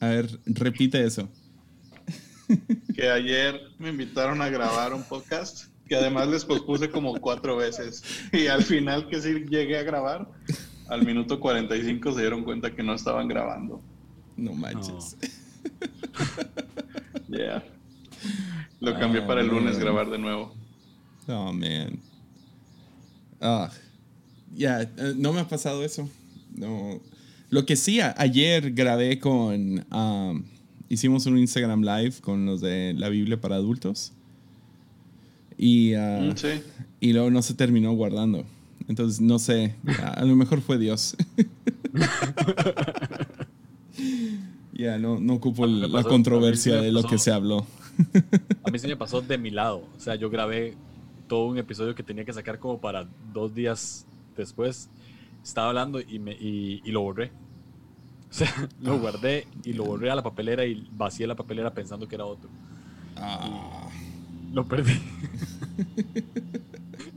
A ver, repite eso. Que ayer me invitaron a grabar un podcast que además les pospuse como cuatro veces. Y al final que sí llegué a grabar, al minuto 45 se dieron cuenta que no estaban grabando. No manches. Yeah. Lo cambié para el lunes grabar de nuevo. Oh, man. Ah, ya, eh, no me ha pasado eso. No. Lo que sí, ayer grabé con. um, hicimos un Instagram Live con los de la Biblia para adultos. Y, ah, Mm, sí. y luego no se terminó guardando. Entonces, no sé. A, lo mejor fue Dios. Ya, no, no ocupo la controversia de lo que se habló. A mí se me pasó de mi lado. O sea, yo grabé todo un episodio que tenía que sacar como para dos días después. Estaba hablando y, me, y, y lo borré. O sea, lo guardé y lo borré a la papelera y vacié la papelera pensando que era otro. Ah, Lo perdí.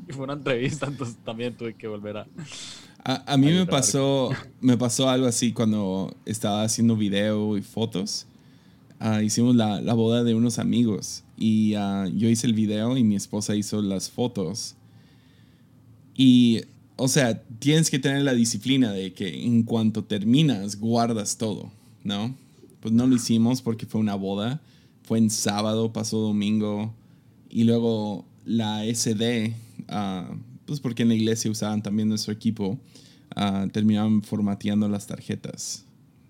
y fue una entrevista, entonces también tuve que volver a... A, a mí Ahí me pasó, me pasó algo así cuando estaba haciendo video y fotos. Ah, hicimos la, la boda de unos amigos y ah, yo hice el video y mi esposa hizo las fotos. Y, o sea, tienes que tener la disciplina de que en cuanto terminas, guardas todo, ¿no? Pues no lo hicimos porque fue una boda. Fue en sábado, pasó domingo. Y luego la SD, ah, pues porque en la iglesia usaban también nuestro equipo, ah, terminaban formateando las tarjetas.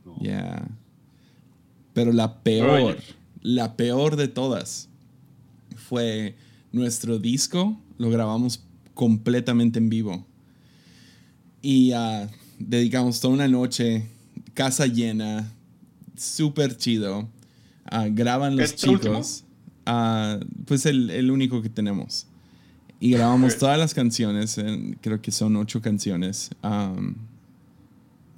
No. Ya. Pero la peor, la peor de todas fue nuestro disco, lo grabamos completamente en vivo. Y ah, dedicamos toda una noche, casa llena, súper chido. Ah, graban los chicos. Ah, pues el, el único que tenemos. Y grabamos todas las canciones, en- creo que son ocho canciones.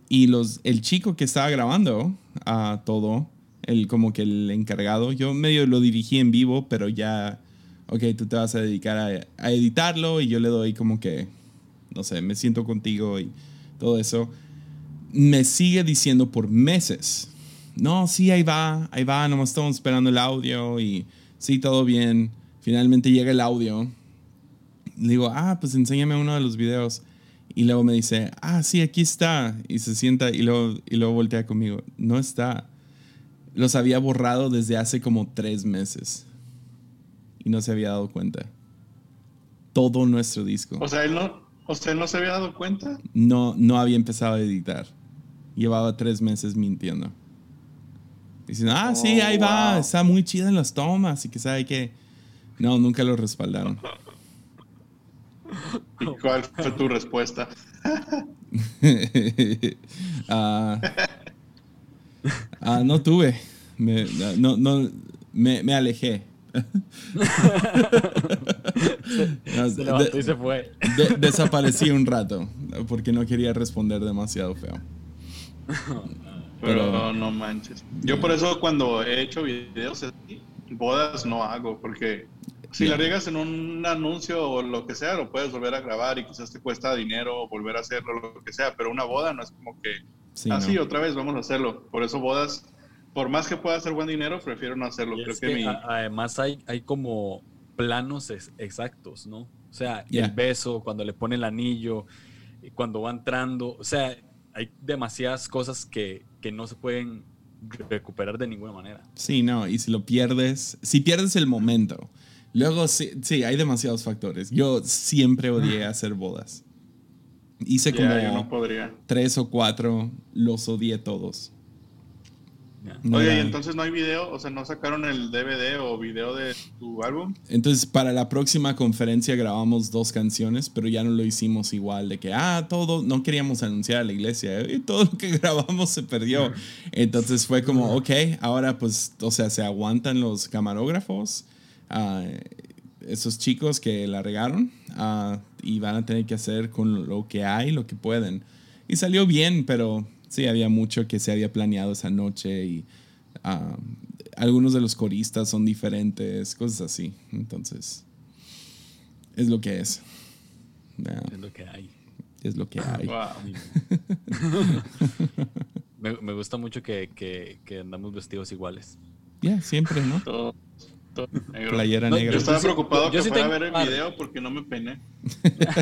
Y los, el chico que estaba grabando a todo, el, como que el encargado, yo medio lo dirigí en vivo, pero ya, ok, tú te vas a dedicar a, a editarlo y yo le doy como que, no sé, me siento contigo y todo eso. Me sigue diciendo por meses, no, sí, ahí va, ahí va, nomás estamos esperando el audio y sí, todo bien. Finalmente llega el audio. Le digo, ah, pues enséñame uno de los videos. Y luego me dice, ah, sí, aquí está. Y se sienta y luego, y luego voltea conmigo. No está. Los había borrado desde hace como tres meses. Y no se había dado cuenta. Todo nuestro disco. O sea, él no, o sea, él no se había dado cuenta. No, no había empezado a editar. Llevaba tres meses mintiendo. Diciendo, ah, sí, Oh, ahí va. Está muy chida en las tomas. Y que sabe que... No, nunca lo respaldaron. ¿Y cuál fue tu respuesta? Ah, no tuve. Me, no, no, me, me alejé. No, Se levantó de- y se fue. de- desaparecí un rato porque no quería responder demasiado feo. Pero Pero- no manches. Yo por eso cuando he hecho videos así, bodas no hago, porque si la riegas en un anuncio o lo que sea, lo puedes volver a grabar y quizás te cuesta dinero volver a hacerlo, lo que sea, pero una boda no es como que, Sí, ah, no. otra vez vamos a hacerlo. Por eso bodas, por más que pueda hacer buen dinero, prefiero no hacerlo. Y Creo es que, que mi... a- además hay, hay como planos ex- exactos, ¿no? O sea, Yeah. el beso, cuando le pone el anillo, cuando va entrando, o sea, hay demasiadas cosas que, que no se pueden recuperar de ninguna manera. Sí, no, y si lo pierdes, si pierdes el momento, luego sí, sí, hay demasiados factores. Yo siempre odié hacer bodas. Hice Ya, como no podría. tres o cuatro, los odié todos. No Oye, ¿y entonces no hay video? O sea, ¿no sacaron el DVD o video de tu álbum? Entonces, para la próxima conferencia grabamos dos canciones, pero ya no lo hicimos igual, de que, ah, todo, no queríamos anunciar a la iglesia, y todo lo que grabamos se perdió. Entonces fue como, ok, ahora pues, o sea, se aguantan los camarógrafos, ah, esos chicos que la regaron, ah, y van a tener que hacer con lo que hay, lo que pueden. Y salió bien, pero sí, había mucho que se había planeado esa noche y... ah, algunos de los coristas son diferentes, cosas así. Entonces, es lo que es. Es lo que hay. es lo que hay. Wow. Me, me gusta mucho que, que, que andamos vestidos iguales. Ya, siempre, ¿no? Todo, todo negro. Playera No, Yo negra. estaba preocupado yo que sí fuera a ver el video porque no me peiné.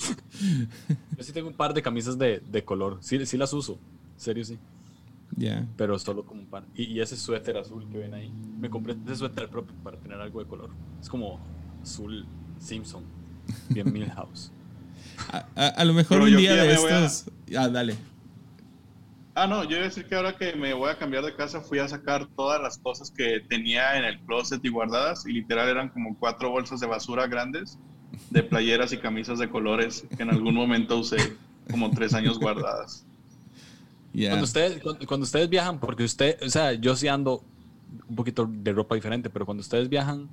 Yo sí tengo un par de camisas de, de color. Sí, sí las uso. En serio, sí. Ya. Pero solo como un par. Y, y ese suéter azul que ven ahí. Me compré ese suéter propio para tener algo de color. Es como azul Simpson. Bien Milhouse. A, a- a lo mejor Pero un día de voy a- estos. Ah, dale. Ah, no, yo iba a decir que ahora que me voy a cambiar de casa fui a sacar todas las cosas que tenía en el closet y guardadas y literal eran como cuatro bolsas de basura grandes de playeras y camisas de colores que en algún momento usé como tres años guardadas. Ya. Cuando, ustedes, cuando, cuando ustedes viajan, porque usted, o sea, yo sí ando un poquito de ropa diferente, pero cuando ustedes viajan,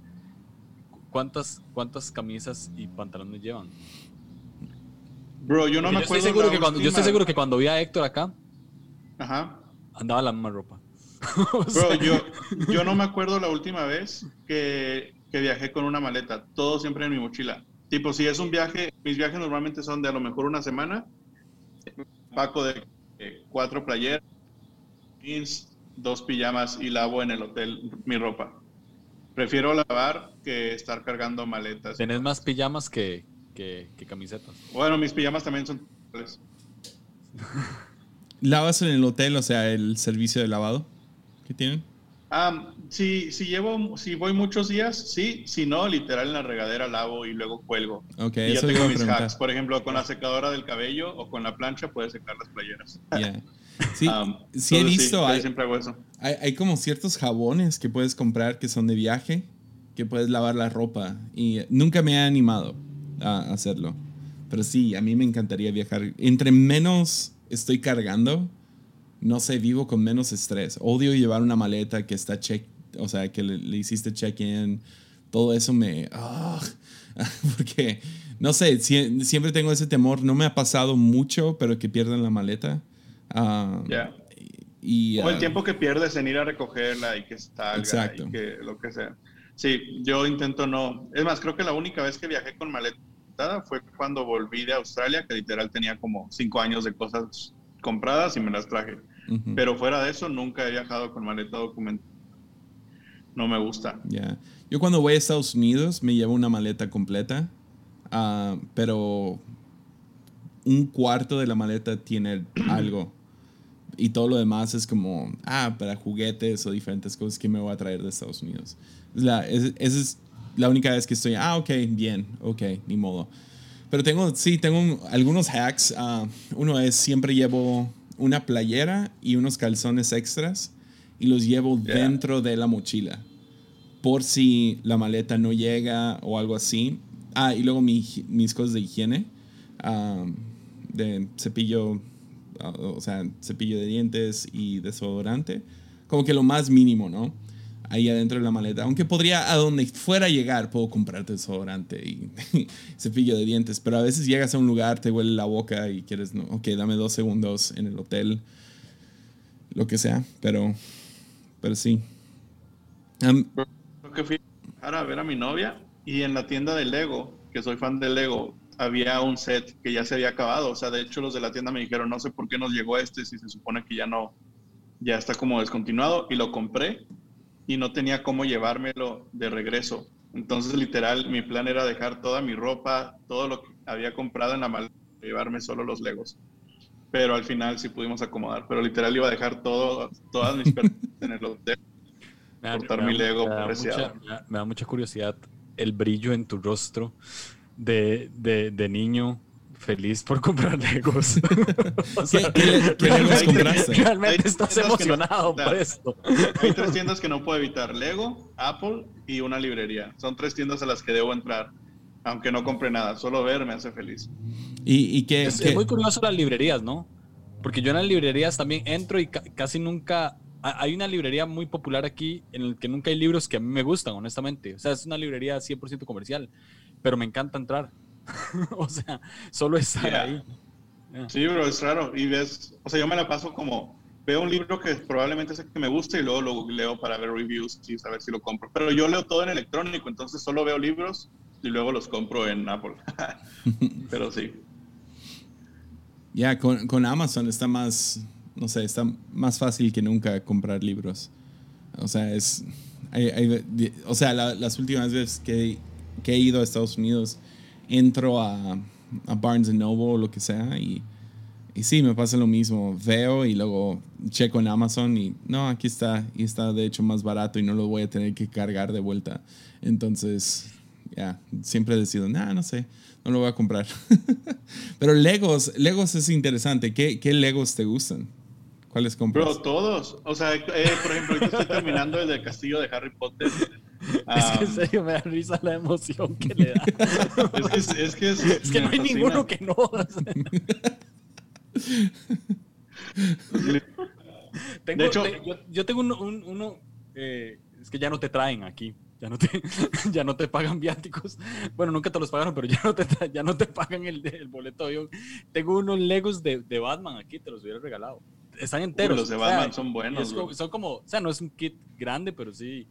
¿cuántas, cuántas camisas y pantalones llevan? Bro, yo no Porque me yo, estoy acuerdo. seguro que cuando, yo estoy seguro que cuando vi a Héctor acá, Ajá. andaba la misma ropa. O Bro, yo, yo no me acuerdo la última vez que, que viajé con una maleta, todo siempre en mi mochila. Tipo, si es un viaje, mis viajes normalmente son de a lo mejor una semana, paco de eh, cuatro playeras, jeans, dos pijamas y lavo en el hotel mi ropa. Prefiero lavar que estar cargando maletas. tenés más pijamas que, que, que camisetas. Bueno, mis pijamas también son... ¿Lavas en el hotel, o sea, el servicio de lavado que tienen? Ah, si, si llevo, si voy muchos días, sí, si no, literal en la regadera lavo y luego cuelgo. Ok, Y ya tengo mis hacks. Por ejemplo, con la secadora del cabello o con la plancha puedes secar las playeras. Ya. Sí, Um, sí he visto, yo hay, siempre hago eso. hay, hay como ciertos jabones que puedes comprar que son de viaje, que puedes lavar la ropa. Y nunca me he animado a hacerlo. Pero sí, a mí me encantaría viajar. Entre menos estoy cargando, no sé, vivo con menos estrés. Odio llevar una maleta que está check, o sea, que le, le hiciste check-in. Todo eso me... ah, porque, no sé, sie- siempre tengo ese temor. No me ha pasado mucho, pero que pierdan la maleta. Ya. y, O el ah, tiempo que pierdes en ir a recogerla y que salga Exacto. y que lo que sea. Sí, yo intento no. Es más, creo que la única vez que viajé con maleta fue cuando volví de Australia, que literal tenía como cinco años de cosas compradas y me las traje. ujú. Pero fuera de eso, nunca he viajado con maleta documentada. No me gusta. Ya. Yo cuando voy a Estados Unidos me llevo una maleta completa, ah, pero un cuarto de la maleta tiene algo. Y todo lo demás es como, ah, para juguetes o diferentes cosas que me voy a traer de Estados Unidos. Es la, es- esa es la única vez que estoy, ah, ok, bien, ok, ni modo. Pero tengo, sí, tengo un- algunos hacks. ah, uno es siempre llevo una playera y unos calzones extras y los llevo Yeah. dentro de la mochila por si la maleta no llega o algo así. Ah, y luego mi mis cosas de higiene, ah, de cepillo, ah, o sea, cepillo de dientes y desodorante, como que lo más mínimo, ¿no? Ahí adentro de la maleta. Aunque podría, a donde fuera llegar, puedo comprarte desodorante y cepillo de dientes, pero a veces llegas a un lugar, te huele la boca y quieres, no, ok, dame dos segundos en el hotel, lo que sea, pero, pero sí. Am, Creo que fui a ver a mi novia y en la tienda de Lego, que soy fan de Lego, había un set que ya se había acabado. O sea, de hecho los de la tienda me dijeron, no sé por qué nos llegó este si se supone que ya no, ya está como descontinuado y lo compré y no tenía cómo llevármelo de regreso. Entonces, literal, mi plan era dejar toda mi ropa, todo lo que había comprado en la maleta, llevarme solo los Legos. Pero al final sí pudimos acomodar. Pero literal iba a dejar todo, todas mis pertenencias en el hotel. Me da- Cortar me da- mi Lego me da, mucha, me da- me da mucha curiosidad el brillo en tu rostro de, de, de niño feliz por comprar Legos. O sea, ¿Qué- qué qué Legos compraste? Realmente estás no- emocionado Nah. por esto. Hay tres tiendas que no puedo evitar: Lego, Apple y una librería. Son tres tiendas a las que debo entrar. Aunque no compre nada, solo ver me hace feliz. y, y que, Es, que- es muy curioso las librerías, ¿no? Porque yo en las librerías también entro y ca- casi nunca... ha- Hay una librería muy popular aquí en la que nunca hay libros que a mí me gustan, honestamente. O sea, es una librería 100% comercial, pero me encanta entrar. o sea, solo estar Yeah. ahí. Yeah. Sí, bro, es raro. Y ves, o sea, yo me la paso como, veo un libro que probablemente es el que me gusta y luego lo leo para ver reviews y saber si lo compro. Pero yo leo todo en electrónico, entonces solo veo libros y luego los compro en Apple. Pero sí. Ya, con, con Amazon está más, no sé, está más fácil que nunca comprar libros. O sea, es... hay- hay- o sea, la- las últimas veces que, que he ido a Estados Unidos, entro a, a Barnes Noble o lo que sea y, y sí, me pasa lo mismo. Veo y luego checo en Amazon y no, aquí está. Y está de hecho más barato y no lo voy a tener que cargar de vuelta. Entonces, ya, siempre decido, nah, no sé, no lo voy a comprar. Pero Legos, Legos es interesante. ¿Qué, qué Legos te gustan? ¿Cuáles compras? Bro, todos. O sea, eh, por ejemplo, ahorita estoy terminando el del castillo de Harry Potter. Es Ah, que en serio me da risa la emoción que le da. es que es, es que, es- Es que no hay fascina. ninguno que no. Tengo- De hecho- te- yo, yo tengo uno, un- uno, eh, es que ya no te traen aquí. Ya no te, ya no te pagan viáticos. Bueno, nunca te los pagaron, pero ya no te, ya no te pagan el, el boleto de avión. Tengo unos Legos de, de Batman aquí, te los hubiera regalado. Están enteros. los de o sea, Batman son buenos, es son como, o sea, no es un kit grande, pero sí,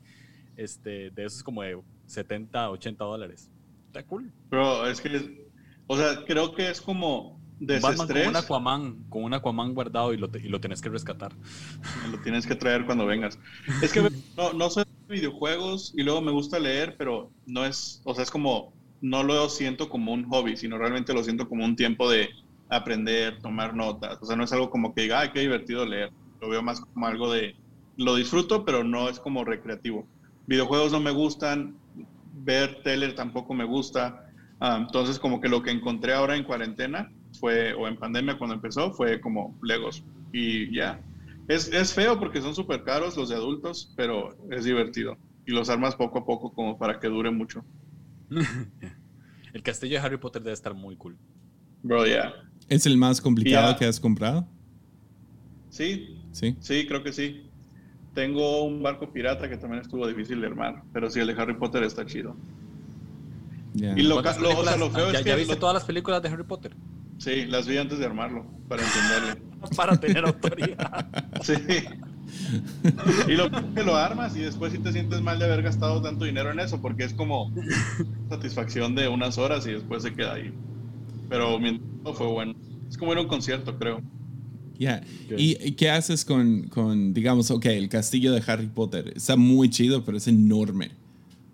este, de esos como de 70, 80 dólares. Está cool. Bro, es que, o sea, creo que es como Batman con desestrés. un Aquaman, con un Aquaman guardado y lo, te- y lo tenés que rescatar. Lo tienes que traer cuando vengas. Es que no, no soy de videojuegos y luego me gusta leer, pero no es, o sea, es como, no lo siento como un hobby, sino realmente lo siento como un tiempo de aprender, tomar notas. O sea, no es algo como que diga, ay, qué divertido leer. Lo veo más como algo de, lo disfruto, pero no es como recreativo. Videojuegos no me gustan, ver tele tampoco me gusta. Ah, entonces, como que lo que encontré ahora en cuarentena fue, o en pandemia cuando empezó, fue como Legos. Y ya. Es, es feo porque son súper caros los de adultos, pero es divertido. Y los armas poco a poco como para que dure mucho. El castillo de Harry Potter debe estar muy cool. Bro, ya. ¿Es el más complicado que has comprado? Sí, Sí. sí, creo que sí. Tengo un barco pirata que también estuvo difícil de armar, pero sí, el de Harry Potter está chido. Ya. Y lo, ¿Cuántas ca- lo- o sea, películas- lo feo ¿Ya, es ya viste lo- todas las películas de Harry Potter? Sí, las vi antes de armarlo, para entenderle. Para tener autoridad. Sí. Y lo que lo armas y después sí te sientes mal de haber gastado tanto dinero en eso, porque es como satisfacción de unas horas y después se queda ahí. Pero mi fue bueno. Es como ir a un concierto, creo. Ok. ¿Y y qué haces con, con, digamos, ok, el castillo de Harry Potter? Está muy chido, pero es enorme.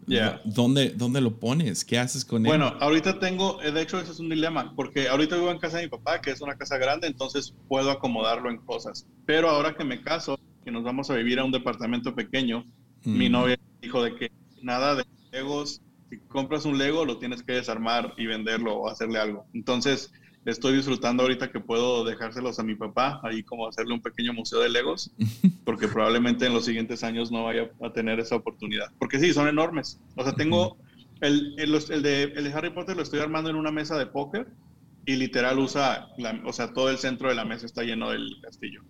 Ya. ¿Dónde, ¿Dónde lo pones? ¿Qué haces con él? Bueno, ahorita tengo, de hecho, ese es un dilema, porque ahorita vivo en casa de mi papá, que es una casa grande, entonces puedo acomodarlo en cosas. Pero ahora que me caso, que nos vamos a vivir a un departamento pequeño, Mm. mi novia dijo de que nada de Legos, si compras un Lego lo tienes que desarmar y venderlo o hacerle algo. Entonces, estoy disfrutando ahorita que puedo dejárselos a mi papá, ahí como hacerle un pequeño museo de Legos, porque probablemente en los siguientes años no vaya a tener esa oportunidad. Porque sí, son enormes. O sea, tengo el, el, de, el de Harry Potter lo estoy armando en una mesa de póker y literal usa, la- o sea, todo el centro de la mesa está lleno del castillo.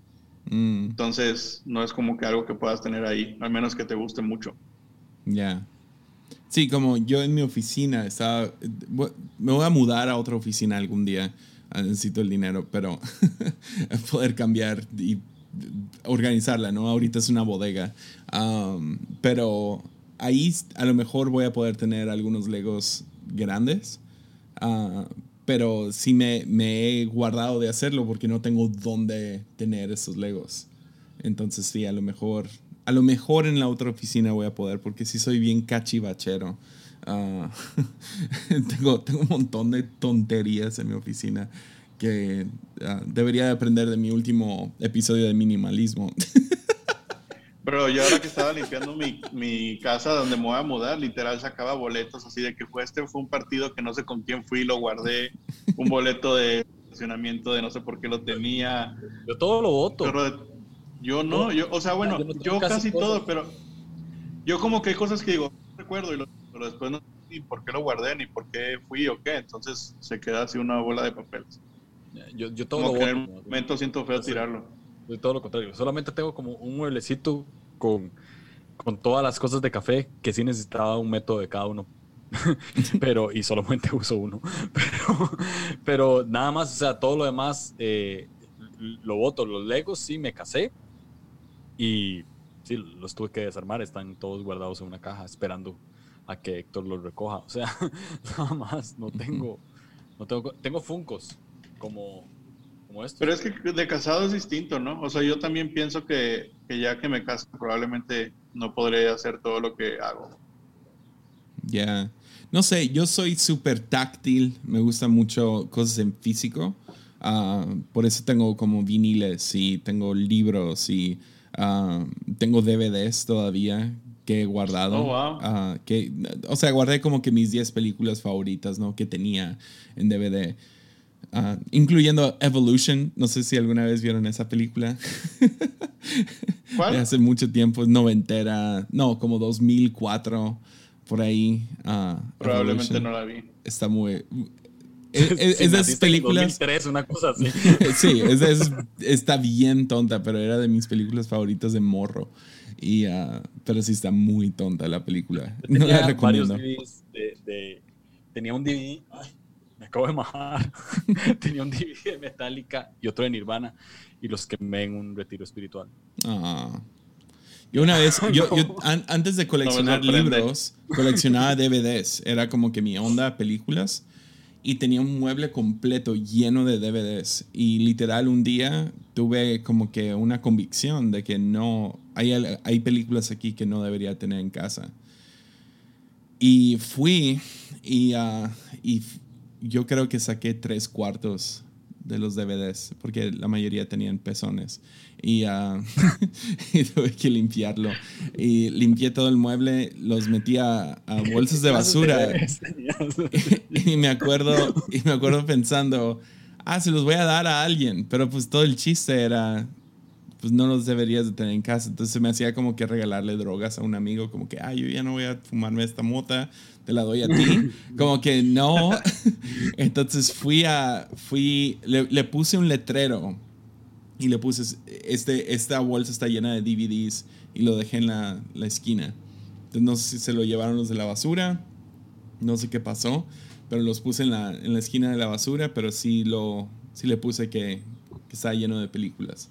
Mm, Entonces, no es como que algo que puedas tener ahí, al menos que te guste mucho. Ya. Sí, como yo en mi oficina estaba. Me voy a mudar a otra oficina algún día. Ah, Necesito el dinero, pero poder cambiar y organizarla, ¿no? Ahorita es una bodega. Pero ahí a lo mejor voy a poder tener algunos Legos grandes. Ah, pero sí me, me he guardado de hacerlo porque no tengo dónde tener esos Legos. Entonces sí, a lo mejor, a lo mejor en la otra oficina voy a poder, porque sí soy bien cachivachero. Ah, tengo, tengo un montón de tonterías en mi oficina que ah, debería de aprender de mi último episodio de minimalismo. Pero yo ahora que estaba limpiando mi, mi casa donde me voy a mudar, literal sacaba boletos así de que fue este fue un partido que no sé con quién fui, lo guardé, un boleto de estacionamiento de no sé por qué lo tenía. Yo todo lo voto. Yo no, yo, o sea, bueno, Yo yo casi casi todo, pero yo como que hay cosas que digo, no recuerdo, y lo- pero después no sé ni por qué lo guardé, ni por qué fui o qué, entonces se queda así una bola de papeles. Yo, yo todo Como lo que en un momento siento feo tirarlo. Yo todo lo contrario. Solamente tengo como un mueblecito con, con todas las cosas de café que sí necesitaba un método de cada uno. pero, y solamente uso uno. Pero, pero nada más, o sea, todo lo demás eh, lo voto. Los Legos sí me casé y sí, los tuve que desarmar. Están todos guardados en una caja esperando a que Héctor los recoja. O sea, nada más, no tengo, no tengo, tengo Funcos como, como esto. Pero es que de casado es distinto, ¿no? O sea, yo también pienso que, que ya que me caso probablemente no podré hacer todo lo que hago. Ya. No sé, yo soy súper táctil, me gustan mucho cosas en físico. Ah, por eso tengo como viniles y tengo libros y ah, tengo DVDs todavía que he guardado. Oh, wow. Ah, que, o sea, guardé como que mis 10 películas favoritas, ¿no? Que tenía en DVD. Ah, incluyendo Evolution. No sé si alguna vez vieron esa película. ¿Cuál? De hace mucho tiempo, noventera. No, como 2004, por ahí. ah, Probablemente Evolution. no la vi. Está muy... Es, es- de esas películas... 2003, una cosa así. sí, es, es- está bien tonta, pero era de mis películas favoritas de morro. Y, ah, pero sí está muy tonta la película. Yo No la tenía varios recomiendo. DVDs de, de- Tenía un DVD. Ay, me acabo de majar. tenía un DVD de Metallica y otro de Nirvana. Y los quemé en un retiro espiritual. Ah. Yo una vez, yo, yo an- antes de coleccionar libros, coleccionaba DVDs. Era como que mi onda películas. Y tenía un mueble completo lleno de DVDs. Y literal un día tuve como que una convicción de que no, hay, hay películas aquí que no debería tener en casa. Y fui y, ah, y yo creo que saqué tres cuartos de los DVDs, porque la mayoría tenían pezones. Y, y tuve que limpiarlo. Y limpié todo el mueble, los metí a, a bolsas de basura. y me acuerdo, y me acuerdo pensando, ah, se los voy a dar a alguien. Pero pues todo el chiste era, pues no los deberías de tener en casa. Entonces me hacía como que regalarle drogas a un amigo, como que, ah, yo ya no voy a fumarme esta mota, te la doy a ti. como que no. Entonces fui a, fui, le, le puse un letrero y le puse, este, esta bolsa está llena de DVDs y lo dejé en la, la esquina. Entonces no sé si se lo llevaron los de la basura, no sé qué pasó, pero los puse en la, en la esquina de la basura, pero sí, lo, sí le puse que, que está lleno de películas.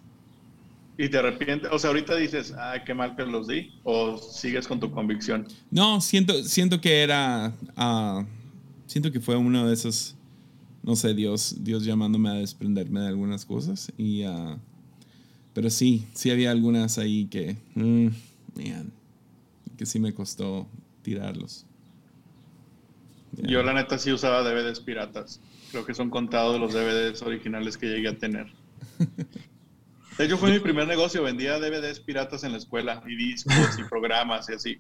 Y te arrepientes, o sea, ahorita dices, ay, qué mal que los di, o sigues con tu convicción. No, siento, siento que era. ah, siento que fue uno de esos. No sé, Dios, Dios llamándome a desprenderme de algunas cosas. Y, ah, pero sí, sí había algunas ahí que. mm, man, que sí me costó tirarlos. Ya. Yo la neta sí usaba DVDs piratas. Creo que son contados los DVDs originales que llegué a tener. De hecho, fue mi primer negocio. Vendía DVDs piratas en la escuela y discos y programas y así.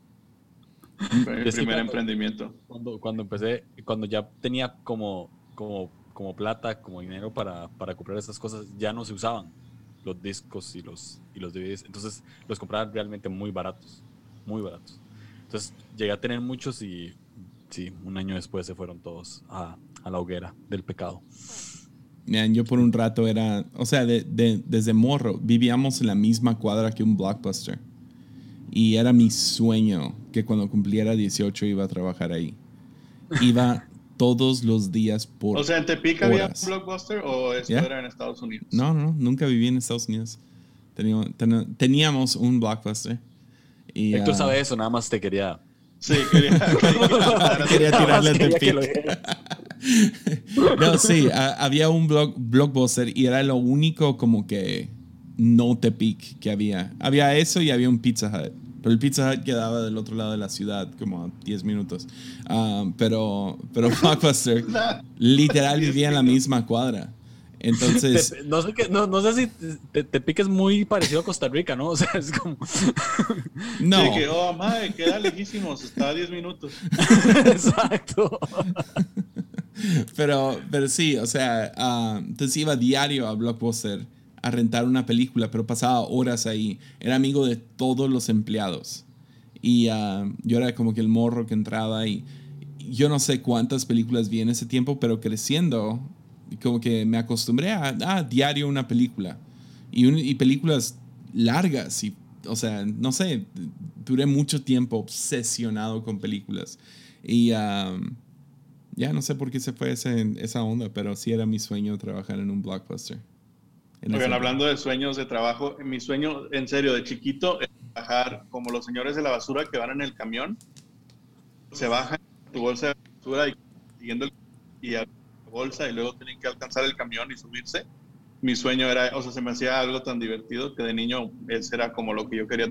Fue mi sí primer cuando- emprendimiento. Cuando, cuando empecé, cuando ya tenía como, como, como plata, como dinero para, para comprar esas cosas, ya no se usaban los discos y los, y los DVDs. Entonces los compraba realmente muy baratos, muy baratos. Entonces llegué a tener muchos y sí, un año después se fueron todos a, a la hoguera del pecado. Man, yo por un rato era, o sea, de- de- desde morro, vivíamos en la misma cuadra que un blockbuster. Y era mi sueño que cuando cumpliera 18 iba a trabajar ahí. Iba todos los días por... O sea, ¿en Tepic había un blockbuster o esto Yeah. era en Estados Unidos? no, no, nunca viví en Estados Unidos. Teníamos, ten- teníamos un blockbuster. Y, Héctor ah, sabe eso, nada más te quería. Sí, quería, quería- Quería tirarle a Tepic. No, sí, a- había un blog, blockbuster y era lo único como que no Tepic que había. Había eso y había un Pizza Hut. Pero el Pizza Hut quedaba del otro lado de la ciudad, como a 10 minutos. Ah, pero, pero Blockbuster literal vivía en la misma cuadra. Entonces, Te- no, sé qué- no, no sé si te, te piques muy parecido a Costa Rica, ¿no? O sea, es como. no. Sí, que, oh, madre, queda lejísimos, está a 10 minutos. Exacto. Pero, pero sí, o sea, ah, entonces iba diario a Blockbuster a rentar una película, pero pasaba horas ahí. Era amigo de todos los empleados. Y ah, yo era como que el morro que entraba y yo no sé cuántas películas vi en ese tiempo, pero creciendo, como que me acostumbré a ah, diario una película. Y, y películas largas. Y, o sea, no sé, duré mucho tiempo obsesionado con películas. Y ah, ya no sé por qué se fue ese- esa onda, pero sí era mi sueño trabajar en un blockbuster. En Oigan, hablando de sueños de trabajo, mi sueño, en serio, de chiquito, es trabajar como los señores de la basura que van en el camión, se bajan tu bolsa de basura y siguiendo el, y a la bolsa y luego tienen que alcanzar el camión y subirse. mi sueño era, o sea, se me hacía algo tan divertido que de niño ese era como lo que yo quería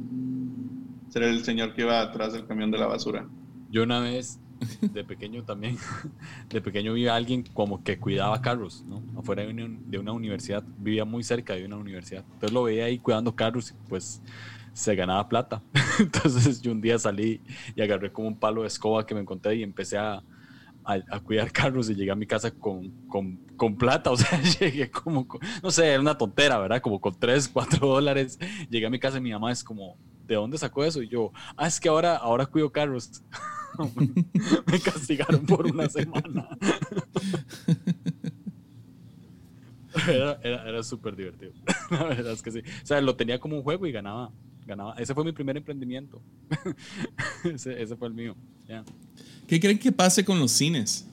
ser el señor que iba atrás del camión de la basura. Yo una vez, de pequeño también, de pequeño vi a alguien como que cuidaba carros, ¿no? Afuera de una, de una universidad, vivía muy cerca de una universidad. Entonces lo veía ahí cuidando carros y pues se ganaba plata. Entonces yo un día salí y agarré como un palo de escoba que me encontré y empecé a, a, cuidar carros y llegué a mi casa con, con, con plata. O sea, llegué como, no sé, era una tontera, ¿verdad? Como con 3, 4 dólares. Llegué a mi casa y mi mamá es como, ¿de dónde sacó eso? Y yo, ah, es que ahora, ahora cuido carros. Me castigaron por una semana. era era, era súper divertido. La verdad es que sí. O sea, lo tenía como un juego y ganaba. ganaba. Ese fue mi primer emprendimiento. ese, ese, fue el mío. ¿Qué creen que pase con los cines?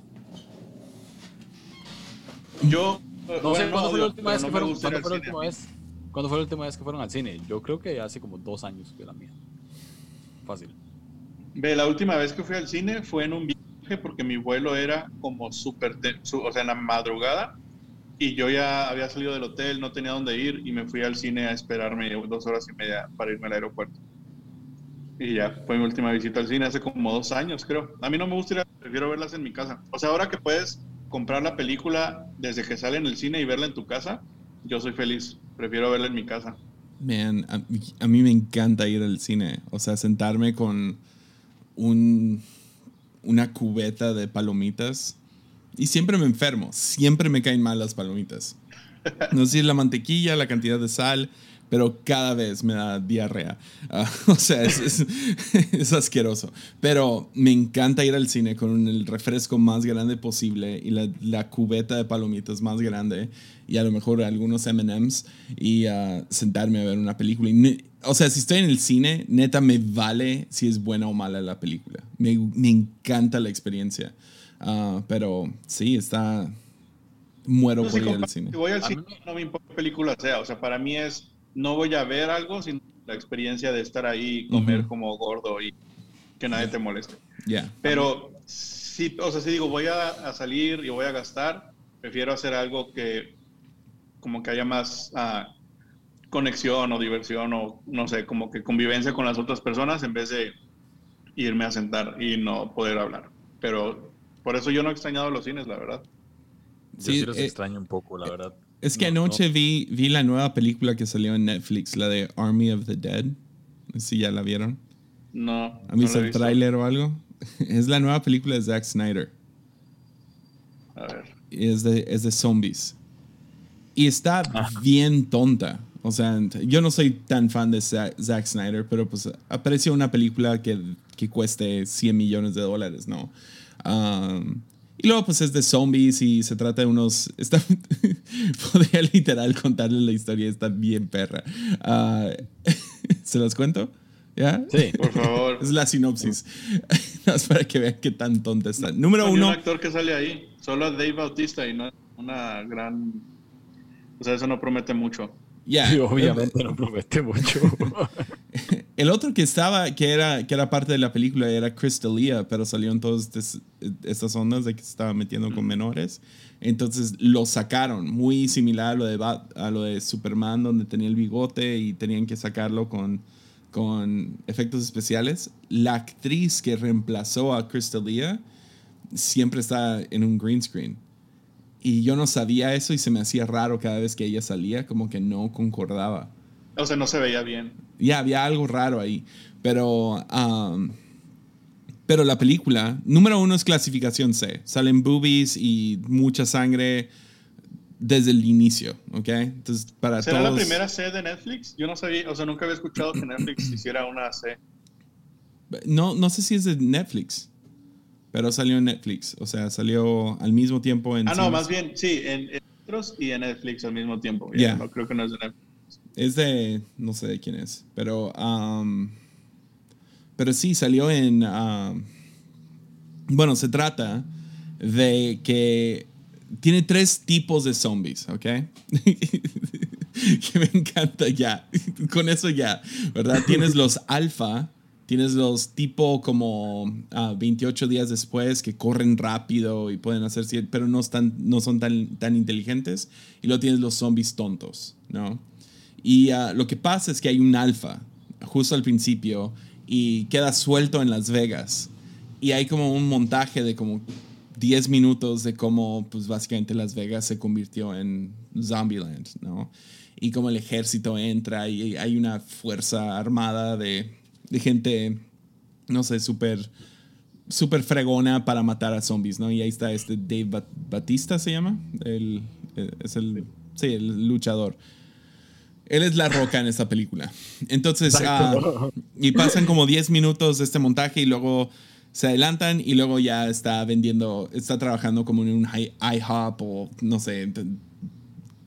Yo. No sé cuándo fue la última vez que fueron. ¿Cuándo fue la última vez? ¿Cuándo fue la última vez que fueron al cine? Yo creo que hace como dos años que la mía. Fácil. Ve, la última vez que fui al cine fue en un viaje porque mi vuelo era como súper, o sea, en la madrugada y yo ya había salido del hotel, no tenía dónde ir y me fui al cine a esperarme dos horas y media para irme al aeropuerto. Y ya, fue mi última visita al cine hace como dos años, creo. A mí no me gusta ir, a, prefiero verlas en mi casa. O sea, ahora que puedes comprar la película desde que sale en el cine y verla en tu casa, yo soy feliz. Prefiero verla en mi casa. Man, a, mí me encanta ir al cine. O sea, sentarme con un, una cubeta de palomitas. Y siempre me enfermo. Siempre me caen mal las palomitas. No sé si es la mantequilla, la cantidad de sal, pero cada vez me da diarrea. Ah, o sea, es, asqueroso. Pero me encanta ir al cine con el refresco más grande posible y la, la cubeta de palomitas más grande y a lo mejor algunos MMs y uh, sentarme a ver una película. O sea, si estoy en el cine, neta me vale si es buena o mala la película. Me, me encanta la experiencia. Uh, pero sí, está... Muero por ir al cine. Si voy al cine, no me importa qué película sea. O sea, para mí es no voy a ver algo sin la experiencia de estar ahí, comer como gordo y que nadie te moleste. Yeah. Pero si, o sea, si digo, voy a, salir y voy a gastar, prefiero hacer algo que como que haya más ah, conexión o diversión o no sé, como que convivencia con las otras personas en vez de irme a sentar y no poder hablar. Pero por eso yo no he extrañado los cines, la verdad. Sí, los eh, extraño un poco, la verdad. Es que anoche Vi, vi la nueva película que salió en Netflix, la de Army of the Dead. Si ya la vieron. No. ¿Han visto el tráiler o algo? Es la nueva película de Zack Snyder. A ver. Es de, es de zombies. Y está bien tonta. O sea, yo no soy tan fan de Zack Snyder, pero pues aprecio una película que, que cueste 100 millones de dólares, ¿no? Um, y luego pues es de zombies y se trata de unos... Está, podría literal contarles la historia, está bien perra. Uh, ¿Se los cuento? ¿Ya? Sí, por favor. Es la sinopsis. para que vean qué tan tonta está. Número uno... un actor que sale ahí, solo Dave Bautista y no una gran... O sea, eso no promete mucho. Ya. obviamente no promete mucho. El otro que estaba, que era, que era parte de la película, era Crystalia, pero salió en todas estas ondas de que se estaba metiendo con menores. Entonces lo sacaron, muy similar a lo, de, a lo de Superman, donde tenía el bigote y tenían que sacarlo con, con efectos especiales. La actriz que reemplazó a Crystalia siempre está en un green screen. Y yo no sabía eso y se me hacía raro cada vez que ella salía, como que no concordaba. O sea, no se veía bien. Ya, había algo raro ahí. Pero, um, pero la película, número uno es clasificación C. Salen boobies y mucha sangre desde el inicio, ¿ok? Entonces, para ¿Será la primera C de Netflix? Yo no sabía, o sea, nunca había escuchado que Netflix hiciera una C. No, no sé si es de Netflix, pero salió en Netflix. O sea, salió al mismo tiempo en... Ah, no, más bien, sí, en, otros y en Netflix al mismo tiempo. Ya, no creo que no es de Netflix. Es de. No sé de quién es. Pero. Um, pero sí, salió en. Um, bueno, se trata de que tiene tres tipos de zombies, ¿ok? que me encanta ya. Con eso ya, ¿verdad? Tienes los alfa, Tienes los tipo como 28 ah, días después que corren rápido y pueden hacer, pero no, están, no son tan, tan inteligentes. Y luego tienes los zombies tontos, ¿no? Y ah, lo que pasa es que hay un alfa justo al principio y queda suelto en Las Vegas. Y hay como un montaje de como 10 minutos de cómo, pues básicamente Las Vegas se convirtió en Zombieland, ¿no? Y cómo el ejército entra y hay una fuerza armada de de gente, no sé, súper súper fregona para matar a zombies, ¿no? Y ahí está este Dave Batista, se llama. El, eh, es el, sí, el luchador. Él es la roca en esta película. Entonces, uh, y pasan como 10 minutos de este montaje y luego se adelantan y luego ya está vendiendo, está trabajando como en un IHOP o no sé,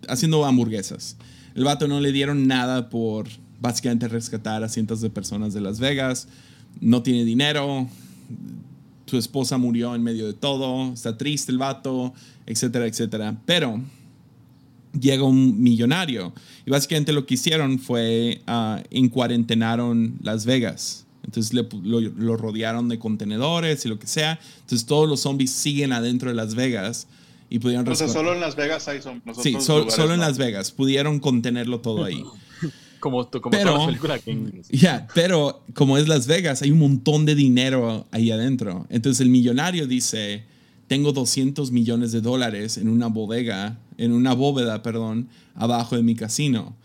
haciendo hamburguesas. El vato no le dieron nada por básicamente rescatar a cientos de personas de Las Vegas. No tiene dinero, su esposa murió en medio de todo, está triste el vato, etcétera, etcétera. Pero llega un millonario y básicamente lo que hicieron fue uh, encuarentenaron Las Vegas. Entonces lo, rodearon de contenedores y lo que sea. Entonces todos los zombies siguen adentro de Las Vegas y pudieron... O sea, solo en Las Vegas hay zombies. Sí, solo en Las Vegas. Pudieron contenerlo todo ahí. Como, como pero, todas las películas Ya, pero como es Las Vegas, hay un montón de dinero ahí adentro. Entonces el millonario dice, tengo 200 millones de dólares en una bodega, en una bóveda, perdón, abajo de mi casino.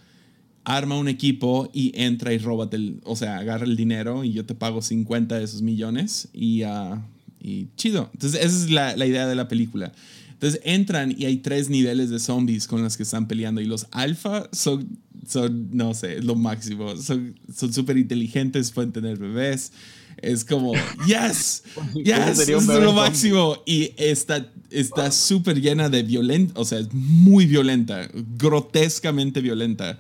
Arma un equipo y entra y roba, o sea, agarra el dinero y yo te pago 50 de esos millones y, uh, y chido. Entonces esa es la, la idea de la película. Entonces entran y hay tres niveles de zombies con los que están peleando y los alfa son son, no sé, lo máximo. Son súper inteligentes, pueden tener bebés. Es como, yes, yes, es lo máximo. Y está está súper llena de violencia, o sea, es muy violenta, grotescamente violenta.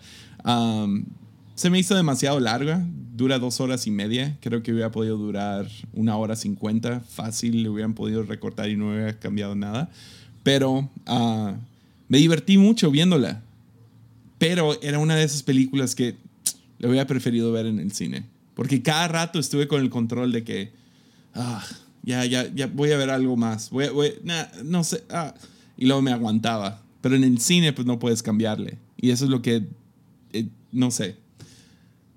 se me hizo demasiado larga, dura dos horas y media. Creo que hubiera podido durar una hora cincuenta, fácil, le hubieran podido recortar y no hubiera cambiado nada. Pero ah, me divertí mucho viéndola. Pero era una de esas películas que le hubiera preferido ver en el cine. Porque cada rato estuve con el control de que, ah, ya, ya, ya voy a ver algo más. Voy, no sé. Ah, y luego me aguantaba. Pero en el cine, pues no puedes cambiarle. Y eso es lo que, eh, no sé.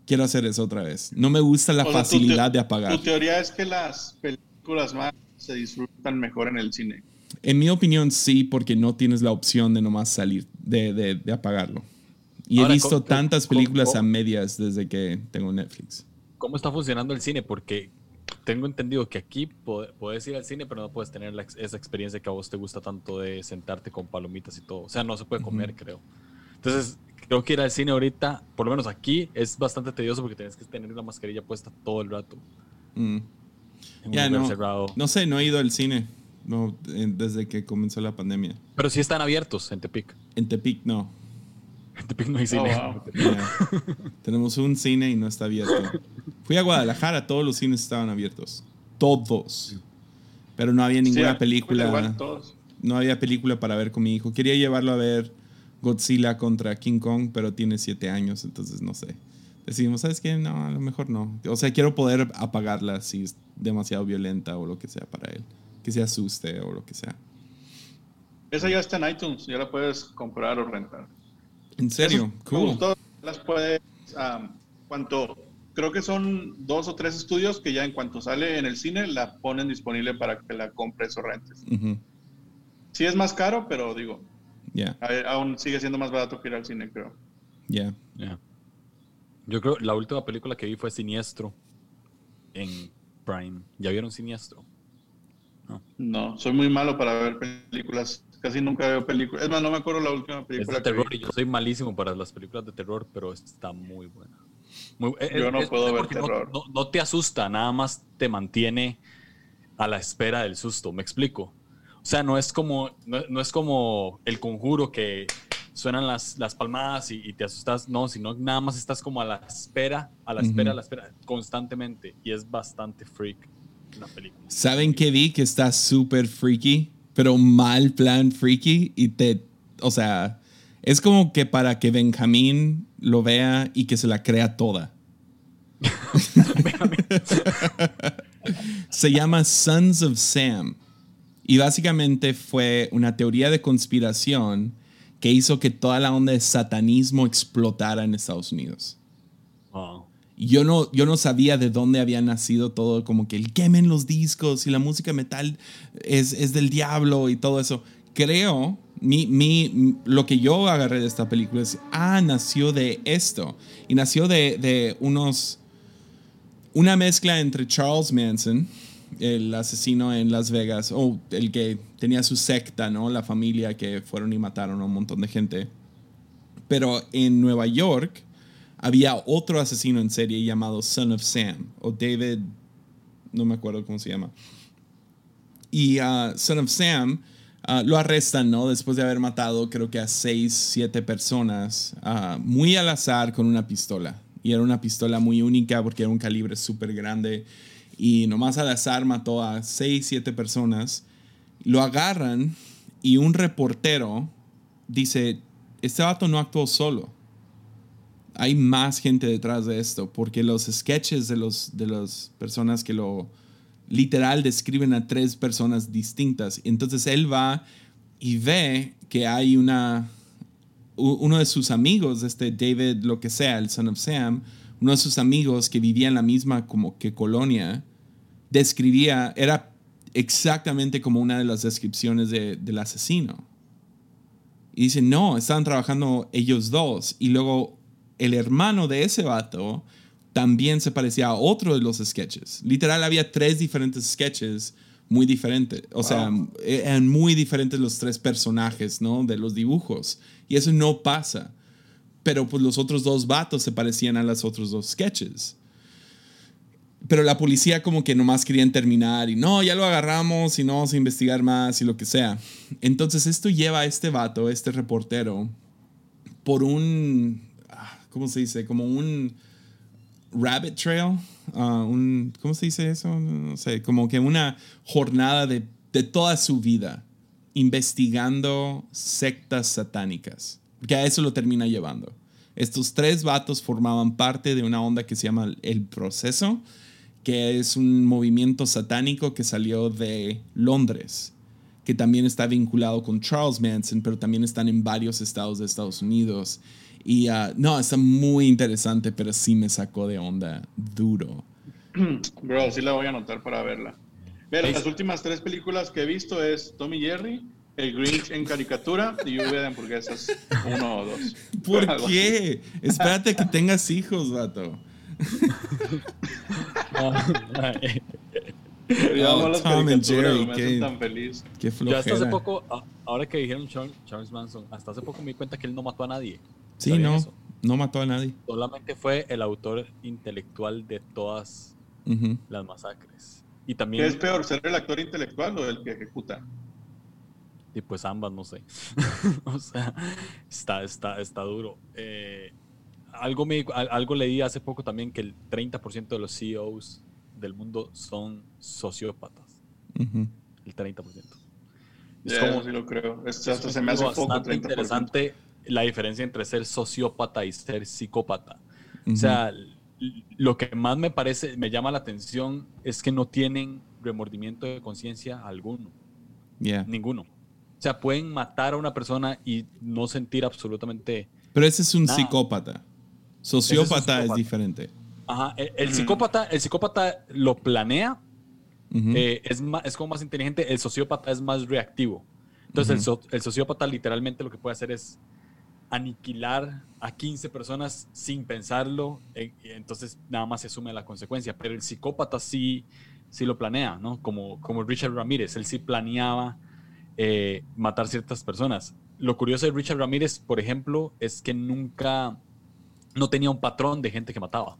Quiero hacer eso otra vez. No me gusta la facilidad de apagar. Tu teoría es que las películas más se disfrutan mejor en el cine. En mi opinión, sí, porque no tienes la opción de nomás salir, de, de, de apagarlo. Y he visto tantas películas a medias desde que tengo Netflix. ¿Cómo está funcionando el cine? Porque tengo entendido que aquí puedes ir al cine, pero no puedes tener esa experiencia que a vos te gusta tanto de sentarte con palomitas y todo. O sea, no se puede comer, creo. Entonces, creo que ir al cine ahorita, por lo menos aquí, es bastante tedioso porque tienes que tener una mascarilla puesta todo el rato. Mm. Ya, no, no sé, no he ido al cine no, desde que comenzó la pandemia. Pero sí están abiertos en Tepic. En Tepic no. Tepic no hay cine. Oh, Tenemos un cine y no está abierto. Fui a Guadalajara, todos los cines estaban abiertos. Todos. Pero no había ninguna película. No había película para ver con mi hijo. Quería llevarlo a ver Godzilla contra King Kong, pero tiene siete años, entonces no sé. Decidimos, ¿sabes qué? No, a lo mejor no. O sea, quiero poder apagarla si es demasiado violenta o lo que sea para él. Que se asuste o lo que sea. Esa ya está en iTunes, ya la puedes comprar o rentar. ¿En serio? cool. las puedes, cuanto, creo que son dos o tres estudios que ya en cuanto sale en el cine la ponen disponible para que la compres o rentes. Sí es más caro, pero digo, yeah. aún sigue siendo más barato que ir al cine, creo. Ya. Yo creo la última película que vi fue Siniestro en Prime. ¿Ya vieron Siniestro? No. No, soy muy malo para ver películas Casi nunca veo películas. Es más, no me acuerdo la última película. Es de terror y yo soy malísimo para las películas de terror, pero está muy buena. Eh, yo no puedo ver terror. No, te asusta, nada más te mantiene a la espera del susto. ¿Me explico? O sea, no es como, no, es como el conjuro que suenan las, las palmadas y, te asustas, no, sino nada más estás como a la espera, a la espera, a la espera, constantemente. Y es bastante freak la película. ¿Saben qué vi que está súper freaky? pero mal plan freaky y te, o sea, es como que para que Benjamín lo vea y que se la crea toda. Se llama Sons of Sam. Y básicamente fue una teoría de conspiración que hizo que toda la onda de satanismo explotara en Estados Unidos. Yo no, yo no sabía de dónde había nacido todo, como que el quemen los discos y la música metal es, es del diablo y todo eso. Creo, mi, mi, lo que yo agarré de esta película es, ah, nació de esto. Y nació de, de unos, una mezcla entre Charles Manson, el asesino en Las Vegas, o el que tenía su secta, ¿no? La familia que fueron y mataron a un montón de gente. Pero en Nueva York había otro asesino en serie llamado Son of Sam, o David, no me acuerdo cómo se llama. Y uh, Son of Sam uh, lo arrestan, ¿no? Después de haber matado creo que a seis, siete personas, uh, muy al azar con una pistola. Y era una pistola muy única porque era un calibre súper grande. Y nomás al azar mató a seis, siete personas. Lo agarran y un reportero dice, este vato no actuó solo hay más gente detrás de esto, porque los sketches de, los, de las personas que lo literal describen a tres personas distintas. Entonces él va y ve que hay una, uno de sus amigos, este David, lo que sea, el son of Sam, uno de sus amigos que vivía en la misma como que colonia, describía, era exactamente como una de las descripciones de, del asesino. Y dice, no, estaban trabajando ellos dos. Y luego el hermano de ese vato también se parecía a otro de los sketches. Literal, había tres diferentes sketches muy diferentes. O sea, eran muy diferentes los tres personajes, ¿no? De los dibujos. Y eso no pasa. Pero pues los otros dos vatos se parecían a los otros dos sketches. Pero la policía como que nomás querían terminar y no, ya lo agarramos y no vamos a investigar más y lo que sea. Entonces esto lleva a este vato, este reportero, por un ¿cómo se dice? Como un rabbit trail, un, ¿cómo se dice eso? No sé, como que una jornada de, de toda su vida investigando sectas satánicas, que a eso lo termina llevando. Estos tres vatos formaban parte de una onda que se llama El Proceso, que es un movimiento satánico que salió de Londres, que también está vinculado con Charles Manson, pero también están en varios estados de Estados Unidos. Y uh, no, está muy interesante, pero sí me sacó de onda duro. Bro, sí la voy a anotar para verla. Ver, las últimas tres películas que he visto es Tommy Jerry, El Grinch en caricatura y Lluvia de hamburguesas, uno o dos. ¿Por qué? Espérate que tengas hijos, vato. Oh, Tom and Jerry, qué, tan feliz. Qué flojera. hasta hace poco, ahora que dijeron Charles Manson, hasta hace poco me di cuenta que él no mató a nadie. Sí, no, no mató a nadie. Solamente fue el autor intelectual de todas las masacres. Y también, ¿Qué es peor, ser el actor intelectual o el que ejecuta? Y pues ambas, no sé. o sea, está, está, está duro. Eh, algo, me, algo leí hace poco también que el 30% de los CEOs del mundo son sociópatas. El 30%. Es como, si lo creo. Esto se me hace poco, 30%. interesante la diferencia entre ser sociópata y ser psicópata. O sea, lo que más me parece, me llama la atención es que no tienen remordimiento de conciencia alguno. Ninguno. O sea, pueden matar a una persona y no sentir absolutamente. Pero ese es un psicópata. Sociópata es, diferente. Ajá. El, psicópata, el psicópata lo planea, eh, es, es como más inteligente. El sociópata es más reactivo. Entonces, el, el, sociópata literalmente lo que puede hacer es aniquilar a 15 personas sin pensarlo, eh, entonces nada más se asume la consecuencia. Pero el psicópata sí, sí lo planea, ¿no? Como, como Richard Ramírez, él sí planeaba eh, matar ciertas personas. Lo curioso de Richard Ramírez, por ejemplo, es que nunca, no tenía un patrón de gente que mataba.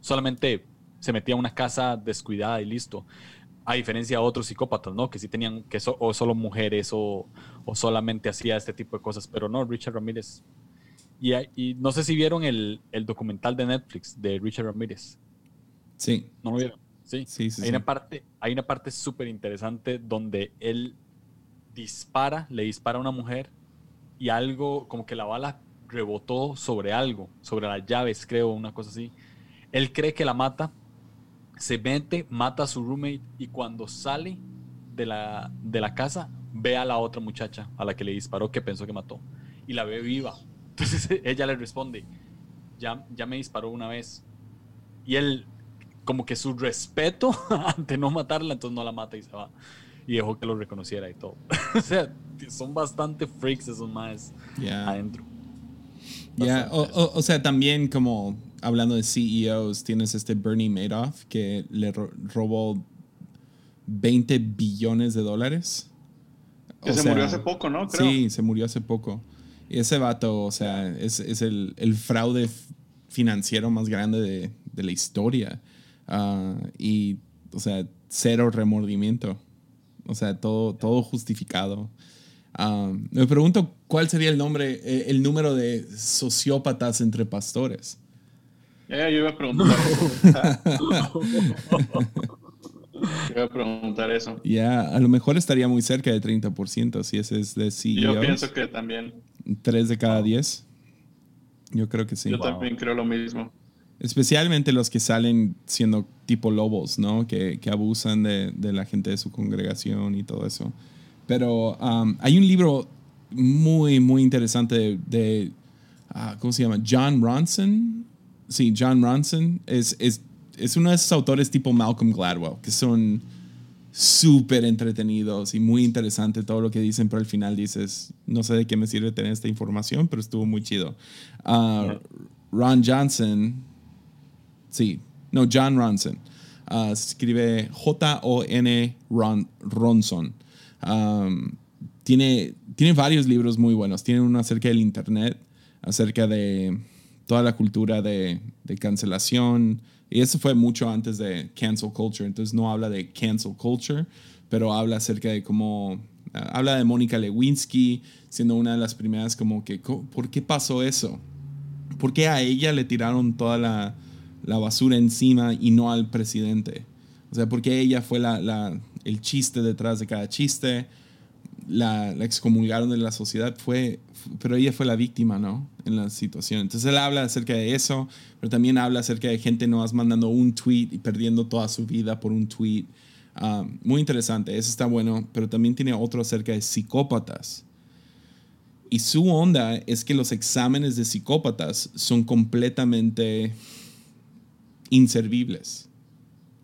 Solamente se metía a una casa descuidada y listo a diferencia de otros psicópatas, ¿no? Que sí tenían que o solo mujeres o, o, solamente hacía este tipo de cosas, pero no, Richard Ramírez. Y, y no sé si vieron el, el, documental de Netflix de Richard Ramírez. Sí. ¿No lo vieron? Sí. Sí, sí. Hay, Una parte, hay una parte súper interesante donde él dispara, le dispara a una mujer y algo, como que la bala rebotó sobre algo, sobre las llaves, creo, una cosa así. Él cree que la mata, se mete, mata a su roommate y cuando sale de la, de la casa ve a la otra muchacha a la que le disparó que pensó que mató y la ve viva. Entonces ella le responde, ya, ya me disparó una vez. Y él, como que su respeto ante no matarla, entonces no la mata y se va. Y dejó que lo reconociera y todo. o sea, son bastante freaks esos más adentro. Ya, o, o, sea, también como hablando de CEOs, tienes este Bernie Madoff que le robó 20 billones de dólares. Que se murió hace poco, ¿no? Sí, se murió hace poco. Y ese vato, o sea, es, es el, el, fraude financiero más grande de, de la historia. Ah, y, o sea, cero remordimiento. O sea, todo, todo justificado. Ah, me pregunto cuál sería el nombre, eh, el número de sociópatas entre pastores. Yo iba a preguntar. iba a preguntar eso. Ya, a lo mejor estaría muy cerca de 30% si ese es de CEO. Yo pienso que también. 3 de cada 10. Yo creo que sí. Yo también creo lo mismo. Especialmente los que salen siendo tipo lobos, ¿no? Que, que abusan de, de, la gente de su congregación y todo eso. Pero um, hay un libro muy, muy interesante de, de uh, ¿cómo se llama? John Ronson. Sí, John Ronson. Es, es, es uno de esos autores tipo Malcolm Gladwell, que son súper entretenidos y muy interesante todo lo que dicen, pero al final dices, no sé de qué me sirve tener esta información, pero estuvo muy chido. Uh, Ron Johnson Sí, no, John Ronson. Uh, escribe J-O-N Ronson. Um, tiene, tiene varios libros muy buenos. Tiene uno acerca del Internet, acerca de toda la cultura de, cancelación. Y eso fue mucho antes de cancel culture. Entonces no habla de cancel culture, pero habla acerca de cómo... Uh, habla de Mónica Lewinsky, siendo una de las primeras como que, ¿por qué pasó eso? ¿Por qué a ella le tiraron toda la basura encima y no al presidente. O sea, porque ella fue la, el chiste detrás de cada chiste, la, excomulgaron de la sociedad, fue, pero ella fue la víctima, ¿no? En la situación. Entonces él habla acerca de eso, pero también habla acerca de gente no más mandando un tweet y perdiendo toda su vida por un tweet. Ah, muy interesante, eso está bueno, pero también tiene otro acerca de psicópatas. Y su onda es que los exámenes de psicópatas son completamente inservibles.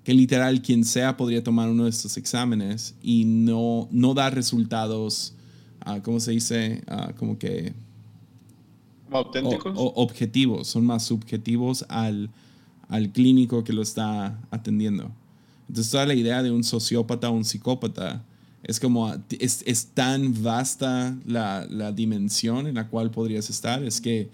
Que literal quien sea podría tomar uno de estos exámenes y no, no dar resultados, uh, ¿cómo se dice? Uh, como que... ¿Auténticos? O, objetivos, son más subjetivos al, al clínico que lo está atendiendo. Entonces toda la idea de un sociópata o un psicópata es como, es, es tan vasta la, la, dimensión en la cual podrías estar, es que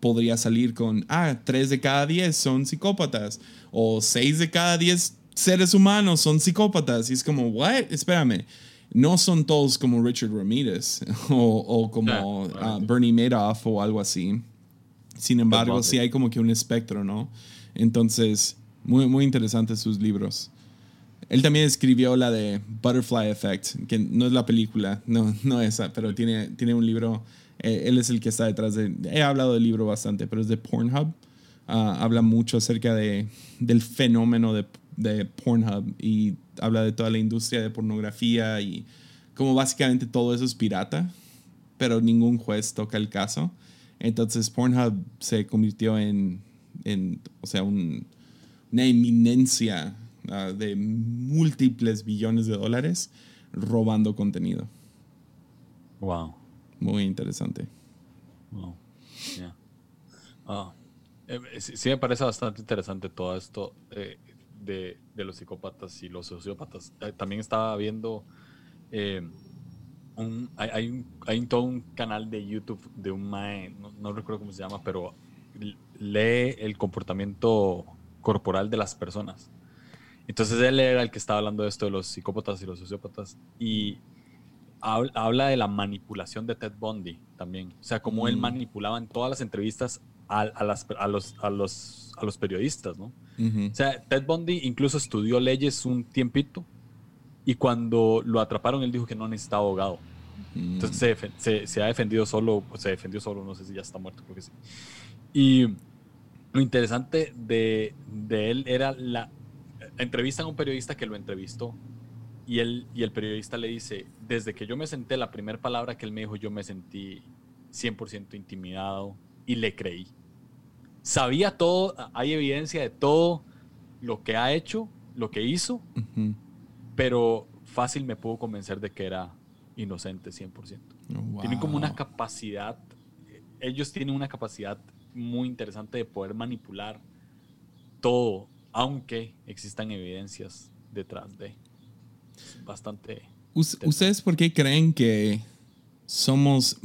podría salir con, ah, tres de cada diez son psicópatas, o seis de cada diez seres humanos son psicópatas. Y es como, what? Espérame. No son todos como Richard Ramirez o, como ah, Bernie Madoff o algo así. Sin embargo, sí hay como que un espectro, ¿no? Entonces, muy, muy interesantes sus libros. Él también escribió la de Butterfly Effect, que no es la película, no, no esa, pero tiene, tiene un libro eh, él es el que está detrás de... He hablado del libro bastante, pero es de Pornhub. Ah, habla mucho acerca de, del fenómeno de, de, Pornhub y habla de toda la industria de pornografía y como básicamente todo eso es pirata, pero ningún juez toca el caso. Entonces Pornhub se convirtió en, en o sea, un, una eminencia uh, de múltiples billones de dólares robando contenido. Wow. Muy interesante. Wow. Ah, eh, sí, me parece bastante interesante todo esto eh, de, de, los psicópatas y los sociópatas. Eh, también estaba viendo, un, hay, hay, un, hay, todo un canal de YouTube de un mae, no, no, recuerdo cómo se llama, pero lee el comportamiento corporal de las personas. Entonces él era el que estaba hablando de esto de los psicópatas y los sociópatas. Y habla de la manipulación de Ted Bundy también. O sea, cómo él mm. manipulaba en todas las entrevistas a, a, las, a, los, a, los, a los periodistas, ¿no? O sea, Ted Bundy incluso estudió leyes un tiempito y cuando lo atraparon él dijo que no necesitaba abogado. Mm. Entonces se, se, ha defendido solo, se defendió solo, no sé si ya está muerto, creo que sí. Y Lo interesante de, de él era la entrevista a un periodista que lo entrevistó y, él, y el periodista le dice, desde que yo me senté, la primera palabra que él me dijo, yo me sentí 100% intimidado y le creí. Sabía todo, hay evidencia de todo lo que ha hecho, lo que hizo, pero fácil me pudo convencer de que era inocente 100%. Tienen como una capacidad, ellos tienen una capacidad muy interesante de poder manipular todo, aunque existan evidencias detrás de bastante. ¿Ustedes por qué creen que somos,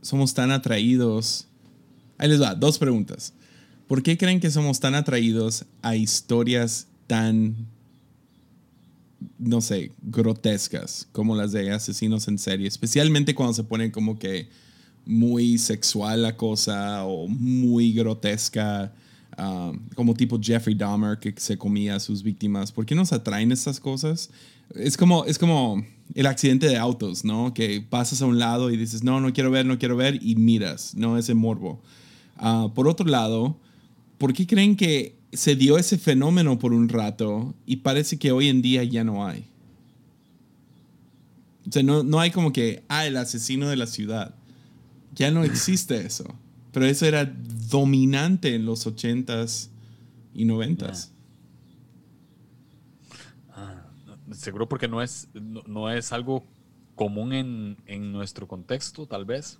somos tan atraídos? Ahí les va, dos preguntas. ¿Por qué creen que somos tan atraídos a historias tan, no sé, grotescas como las de asesinos en serie? Especialmente cuando se ponen como que muy sexual la cosa o muy grotesca. Um, como tipo Jeffrey Dahmer que se comía a sus víctimas. ¿Por qué nos atraen estas cosas? Es como, es como el accidente de autos, ¿no? Que pasas a un lado y dices, no, no quiero ver, no quiero ver, y miras, ¿no? Ese morbo. Uh, por otro lado, ¿por qué creen que se dio ese fenómeno por un rato y parece que hoy en día ya no hay? O sea, no, no hay como que, ah, el asesino de la ciudad. Ya no existe eso. Pero eso era dominante en los 80s y 90s. Seguro porque no es, no, es algo común en, en, nuestro contexto, tal vez.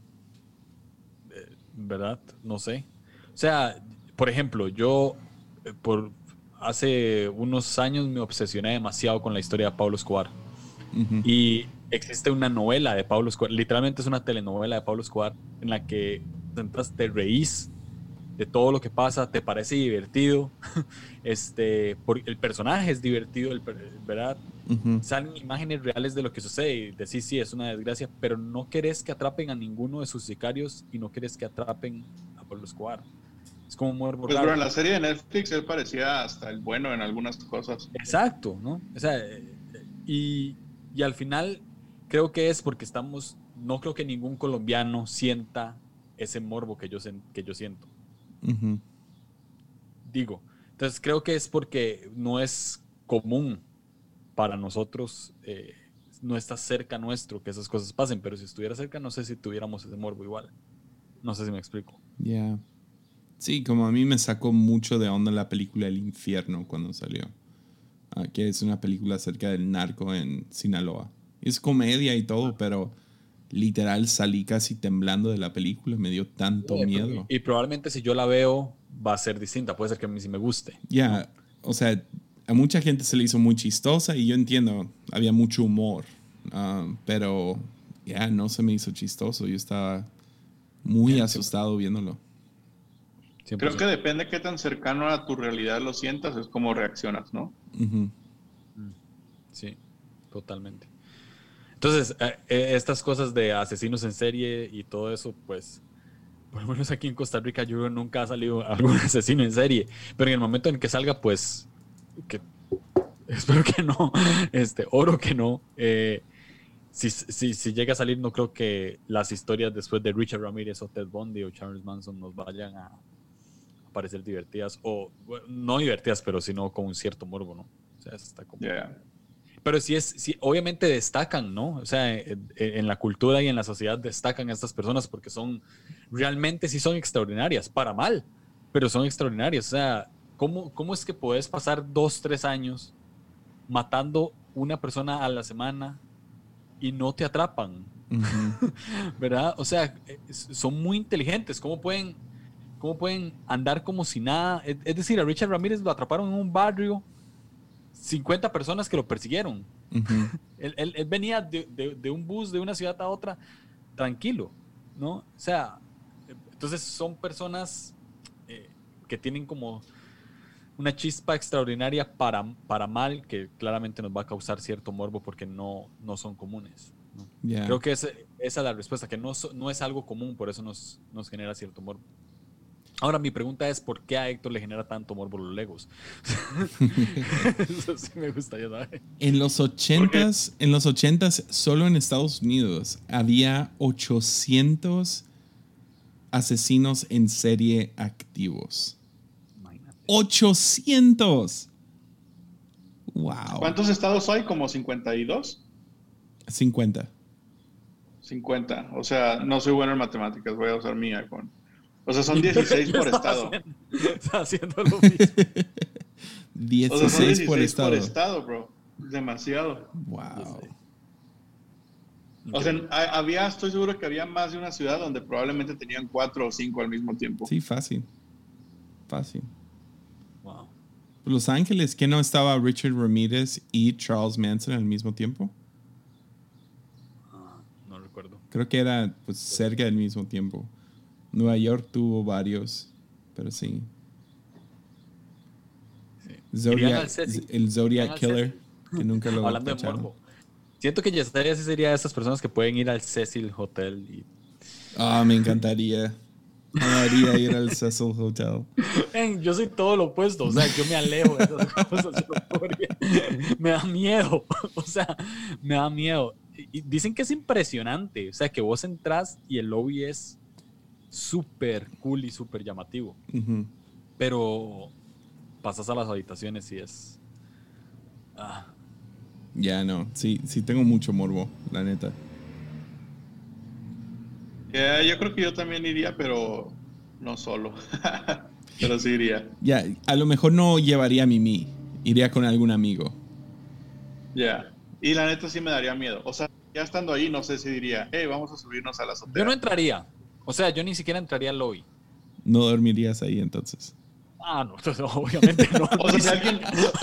Eh, ¿Verdad? No sé. O sea, por ejemplo, yo eh, por hace unos años me obsesioné demasiado con la historia de Pablo Escobar. Y existe una novela de Pablo Escobar, literalmente es una telenovela de Pablo Escobar en la que te reís de todo lo que pasa, te parece divertido, este, por, el personaje es divertido, el, ¿verdad? Salen imágenes reales de lo que sucede y decís, sí, es una desgracia, pero no querés que atrapen a ninguno de sus sicarios y no querés que atrapen a Pablo Escobar. Es como muy Pues pero en la serie de Netflix él parecía hasta el bueno en algunas cosas. Exacto, ¿no? O sea, y, y al final creo que es porque estamos, no creo que ningún colombiano sienta ese morbo que yo, que yo siento. Digo, entonces creo que es porque no es común para nosotros, eh, no está cerca nuestro que esas cosas pasen, pero si estuviera cerca no sé si tuviéramos ese morbo igual. No sé si me explico. Ya. Sí, como a mí me sacó mucho de onda la película El infierno cuando salió. Ah, que es una película acerca del narco en Sinaloa. Es comedia y todo, pero literal salí casi temblando de la película, me dio tanto miedo. Y, probablemente si yo la veo va a ser distinta, puede ser que a mí sí me guste. Ya, o sea, a mucha gente se le hizo muy chistosa y yo entiendo, había mucho humor, ah, pero ya no se me hizo chistoso, yo estaba muy asustado viéndolo. Creo que depende qué tan cercano a tu realidad lo sientas, es como reaccionas, ¿no? Mm. Sí, totalmente. Entonces, eh, eh, estas cosas de asesinos en serie y todo eso, pues, por lo menos aquí en Costa Rica yo nunca ha salido algún asesino en serie, pero en el momento en que salga, pues, que espero que no, este, oro que no. Eh, si, si, si, llega a salir, no creo que las historias después de Richard Ramirez o Ted Bundy o Charles Manson nos vayan a parecer divertidas, o no divertidas, pero sino con un cierto morbo, ¿no? O sea, está como... Pero sí es, sí, obviamente destacan, ¿no? O sea, en, la cultura y en la sociedad destacan estas personas porque son, realmente sí son extraordinarias, para mal, pero son extraordinarias. O sea, ¿cómo, cómo es que puedes pasar dos, tres años matando una persona a la semana y no te atrapan? ¿Verdad? O sea, son muy inteligentes. ¿Cómo pueden, cómo pueden andar como si nada? Es decir, a Richard Ramírez lo atraparon en un barrio 50 personas que lo persiguieron. él, venía de, un bus de una ciudad a otra tranquilo, ¿no? O sea, entonces son personas eh, que tienen como una chispa extraordinaria para, para mal que claramente nos va a causar cierto morbo porque no, no son comunes. Creo que esa es la respuesta, que no, no es algo común, por eso nos, nos genera cierto morbo. Ahora mi pregunta es, ¿por qué a Héctor le genera tanto morbo los Legos? Eso sí me gustaría saber. En los ochentas, en los ochentas, solo en Estados Unidos había 800 asesinos en serie activos. 800. Wow. ¿Cuántos estados hay? ¿Como 52? 50. 50. O sea, no soy bueno en matemáticas, voy a usar mi iPhone. O sea, son 16 por estado. Está haciendo lo mismo. 16, O sea, son 16 por estado. por estado, bro. Demasiado. Wow. O sea, ha- había, estoy seguro que había más de una ciudad donde probablemente tenían cuatro o cinco al mismo tiempo. Sí, fácil. Fácil. Los Ángeles, ¿que no estaba Richard Ramírez y Charles Manson al mismo tiempo? Ah, no recuerdo. Creo que era pues, cerca del mismo tiempo. Nueva York tuvo varios, pero sí. Sí. Zodiac, el Zodiac Killer, que nunca lo Hablando de morbo. Siento que Yesenia sí sería de esas personas que pueden ir al Cecil Hotel y Ah, me encantaría. Amaría ir al Cecil Hotel. Yo soy todo lo opuesto, o sea, yo me alejo de esas cosas. me da miedo, o sea, me da miedo. Y dicen que es impresionante, o sea, que vos entras y el lobby es súper cool y súper llamativo, pero pasas a las habitaciones y es... Ah, Ya no, sí, sí tengo mucho morbo, la neta. Yeah, yo creo que yo también iría, pero no solo. pero sí iría. Ya, a lo mejor no llevaría a Mimi, iría con algún amigo. Ya. Y la neta sí me daría miedo. O sea, ya estando ahí, no sé si diría, hey, vamos a subirnos a la azotea. yo no entraría, o sea, yo ni siquiera entraría al lobby. No dormirías ahí entonces. Ah, no, obviamente no. O sea, si alguien,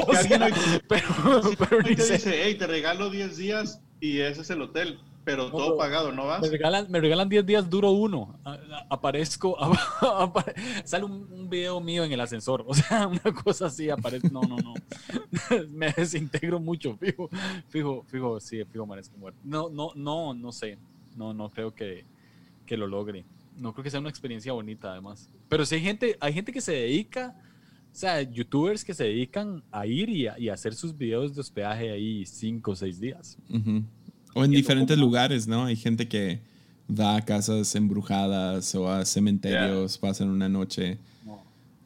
O si alguien sea, hoy pero, pero ni hoy te sé. dice, hey, te regalo 10 días y ese es el hotel, pero todo pagado, ¿no vas? Me regalan, me regalan 10 días, duro uno. Aparezco, apare- sale un, un video mío en el ascensor. O sea, una cosa así aparece. No, no, no. me desintegro mucho. Fijo, fijo, fijo, sí, fijo, merezco muerte. No, no, no, no sé. No, no creo que, que lo logre. No creo que sea una experiencia bonita, además. Pero sí hay gente, hay gente que se dedica, o sea, youtubers que se dedican a ir y a, y a hacer sus videos de hospedaje ahí 5 o 6 días. Ujú. O en diferentes lugares, ¿no? Hay gente que va a casas embrujadas o a cementerios, pasan una noche. No.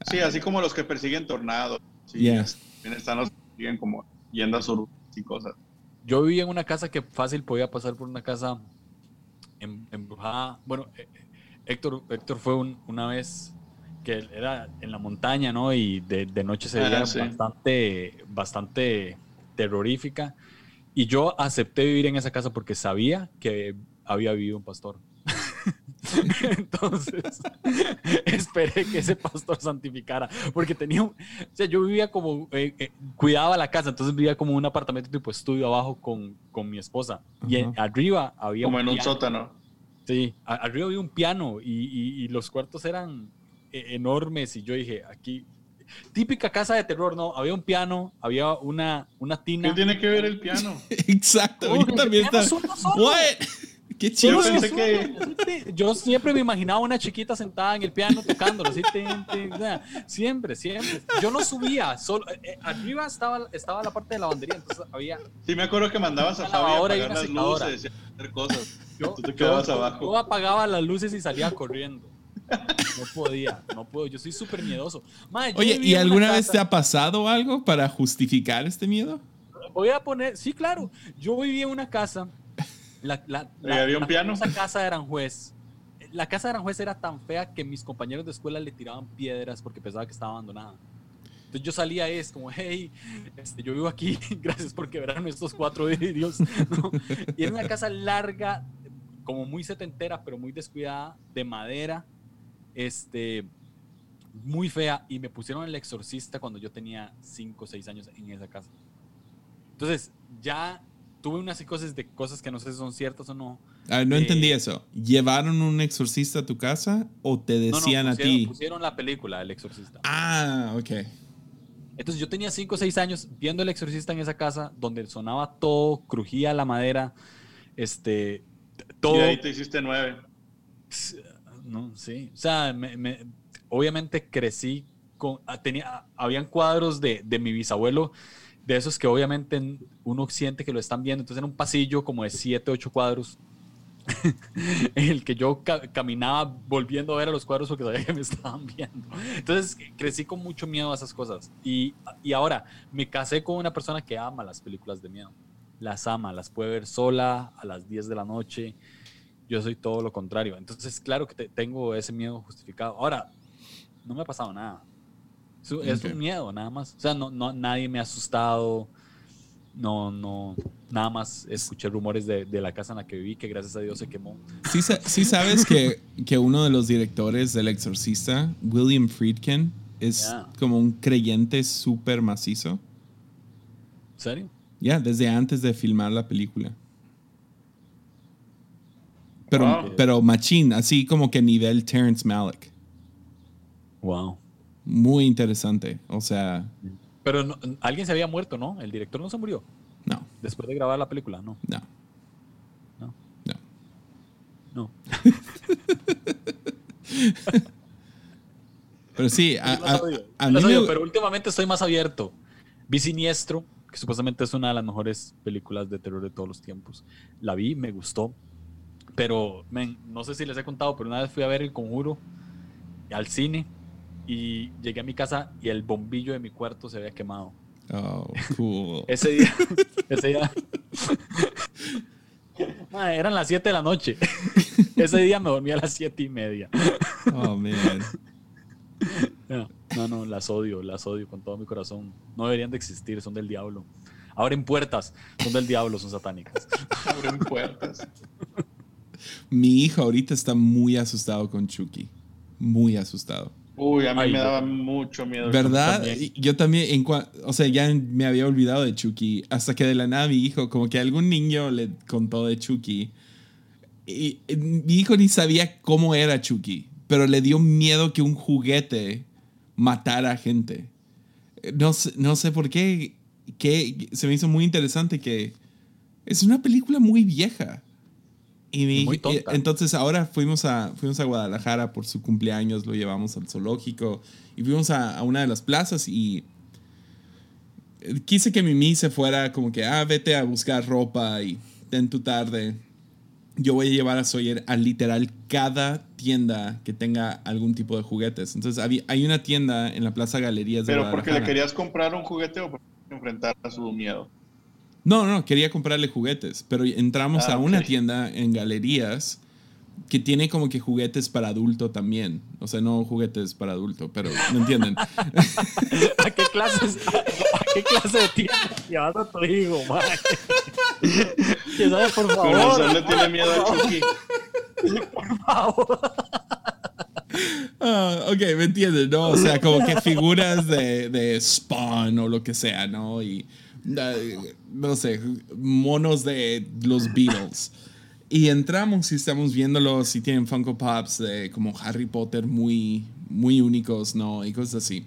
Sí, así como los que persiguen tornados. Sí, Yeah. También están los que persiguen como leyendas urbanas y cosas. Yo vivía en una casa que fácil podía pasar por una casa em- embrujada. Bueno, eh, eh, Héctor, Héctor fue un- una vez que era en la montaña, ¿no? Y de, de noche se Ah, veía sí. bastante, bastante terrorífica. Y yo acepté vivir en esa casa porque sabía que había vivido un pastor. Entonces, esperé que ese pastor santificara, porque tenía un, o sea, yo vivía como, eh, eh, cuidaba la casa, entonces vivía como un apartamento tipo estudio abajo con, con mi esposa. Y en- arriba había Como en un piano. sótano. Sí, a- arriba había un piano y, y- y los cuartos eran eh, enormes y yo dije, aquí, típica casa de terror, ¿no? Había un piano, había una, una tina. ¿Qué tiene que ver el piano? Exacto, yo también el piano estaba. es uno solo. What? Qué Yo chido. Es que- Yo siempre me imaginaba una chiquita sentada en el piano tocándolo, así, tin, tin, o sea, siempre, siempre. Yo no subía, solo, eh, eh, arriba estaba, estaba la parte de la lavandería, entonces había, Sí, me acuerdo que mandabas a Fabi a apagar las secadora. luces y hacer cosas. yo, Tú te yo- quedabas yo- abajo. yo apagaba las luces y salía corriendo. No podía, no puedo, yo soy súper miedoso. Oye, ¿y alguna vez te ha pasado algo para justificar este miedo? Voy a poner, sí, claro. Yo vivía en una casa. La, la, ¿Y había un piano? casa de Aranjuez. La casa de Aranjuez era tan fea que mis compañeros de escuela le tiraban piedras porque pensaba que estaba abandonada. Entonces yo salía es como, hey, este, yo vivo aquí, gracias por quebrarme estos cuatro. ¿no? Y era una casa larga, como muy setentera, pero muy descuidada, de madera, este, muy fea. Y me pusieron el exorcista cuando yo tenía 5 o 6 años en esa casa. Entonces, ya tuve una psicosis de cosas que no sé si son ciertas o no. Ah, no Eh, entendí eso. ¿Llevaron un exorcista a tu casa o te No, no, decían a ti? pusieron la película El Exorcista. Ah, ok. Entonces yo tenía 5 o 6 años viendo El Exorcista en esa casa donde sonaba todo, crujía la madera, este, todo. Y ahí te hiciste nueve. No, sí. O sea, me- me- obviamente crecí con. ah, Tenía, habían cuadros de, de mi bisabuelo, de esos que obviamente uno siente que lo están viendo. Entonces era un pasillo como de 7, 8 cuadros en el que yo caminaba volviendo a ver a los cuadros porque sabía que me estaban viendo. Entonces crecí con mucho miedo a esas cosas. Y, y ahora me casé con una persona que ama las películas de miedo. Las ama, las puede ver sola a las 10 de la noche. Yo soy todo lo contrario. Entonces, claro que tengo ese miedo justificado. Ahora, no me ha pasado nada. Es, un miedo, nada más. O sea, no, no, nadie me ha asustado no, no, nada más escuché rumores de, la casa en la que viví, que gracias a Dios se quemó. Sí, sí sabes que, que, uno de los directores del Exorcista, William Friedkin, es como un creyente súper macizo. ¿En serio? Ya, desde antes de filmar la película. Pero, pero machín, así como que nivel Terrence Malick. Wow. Muy interesante. O sea, pero alguien se había muerto, ¿no? El director no se murió. No. Después de grabar la película, no. No. No. No. pero sí, a, pero últimamente estoy más abierto. Vi Siniestro, que supuestamente es una de las mejores películas de terror de todos los tiempos. La vi, me gustó. Pero, no sé si les he contado, pero una vez fui a ver El Conjuro al cine y llegué a mi casa y el bombillo de mi cuarto se había quemado. Oh, cool. ese día, ese día. Eran las 7 de la noche. ese día me dormí a las 7 y media. Oh, man. No, no, las odio, las odio con todo mi corazón. No deberían de existir, son del diablo. Abren puertas, son del diablo, son satánicas. Abren puertas. Mi hijo ahorita está muy asustado con Chucky. Muy asustado. Uy, a mí me daba mucho miedo. ¿Verdad? Yo también, en o sea, ya me había olvidado de Chucky. Hasta que de la nada mi hijo, como que algún niño le contó de Chucky. Y, mi hijo ni sabía cómo era Chucky, pero le dio miedo que un juguete matara a gente. No, no sé por qué, que se me hizo muy interesante que es una película muy vieja. Y, entonces ahora fuimos a, fuimos a Guadalajara por su cumpleaños, lo llevamos al zoológico y fuimos a, una de las plazas y quise que Mimi se fuera como que, ah, vete a buscar ropa y ten tu tarde. Yo voy a llevar a Sawyer a literal cada tienda que tenga algún tipo de juguetes. Entonces hay una tienda en la Plaza Galerías de ¿Pero porque le querías comprar un juguete o porque enfrentar a su miedo? No, no, quería comprarle juguetes, pero entramos a ah, una tienda en galerías que tiene como que juguetes para adulto también. O sea, no juguetes para adulto, pero ¿me entienden? ¿A qué clase, a, qué clase de tienda llevas a tu hijo, man? Que sabes, por favor. no le tiene miedo a Chucky. Por favor. Ah, ok, me entienden, ¿no? O sea, como que figuras de, de Spawn o lo que sea, ¿no? Y no sé, monos de los Beatles. Y entramos y estamos viéndolos y tienen Funko Pops de como Harry Potter muy, muy únicos, ¿no? Y cosas así.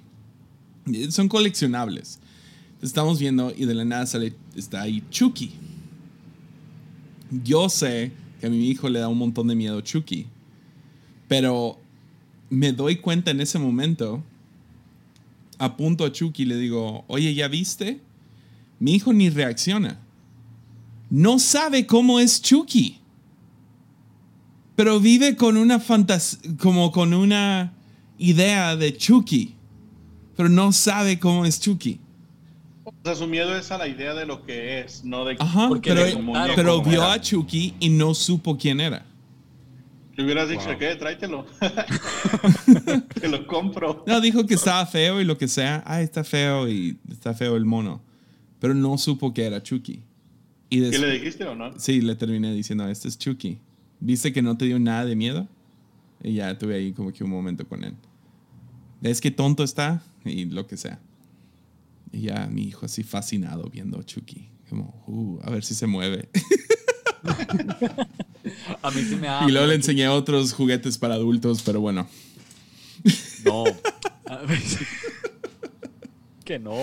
Son coleccionables. Estamos viendo y de la nada sale, está ahí Chucky. Yo sé que a mi hijo le da un montón de miedo Chucky. Pero me doy cuenta en ese momento, apunto a Chucky y le digo, oye, ¿ya viste? Mi hijo ni reacciona. No sabe cómo es Chucky. Pero vive con una fantasía, como con una idea de Chucky. Pero no sabe cómo es Chucky. O sea, su miedo es a la idea de lo que es, no de Ajá, pero, pero vio a Chucky y no supo quién era. Si hubieras dicho, ¿qué? Tráetelo. Te lo compro. No, dijo que estaba feo y lo que sea. Ah, está feo y está feo el mono pero no supo que era Chucky. Y ¿Qué le dijiste o no? Sí, le terminé diciendo, este es Chucky. ¿Viste que no te dio nada de miedo? Y ya tuve ahí como que un momento con él. ¿Ves qué tonto está? Y lo que sea. Y ya mi hijo así fascinado viendo Chucky. Como, uh, a ver si se mueve. a mí sí me Y luego le enseñé otros juguetes para adultos, pero bueno. No. que no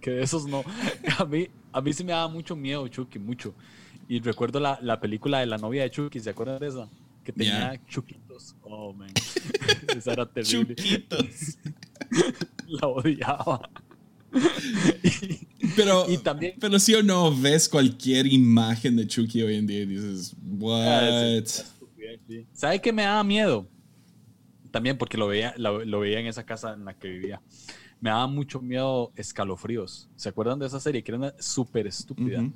que de esos no. A mí, a mí sí me daba mucho miedo Chucky, mucho. Y recuerdo la, la película de la novia de Chucky, ¿se acuerdan de esa? Que tenía chuquitos. Oh, man. esa era terrible. Chuquitos. la odiaba. Pero, Y también- pero sí o no, ves cualquier imagen de Chucky hoy en día y dices, what? Ah, sí. ¿Sabe qué me daba miedo? También porque lo veía, lo, lo veía en esa casa en la que vivía. Me daba mucho miedo escalofríos. ¿Se acuerdan de esa serie? Que era súper estúpida.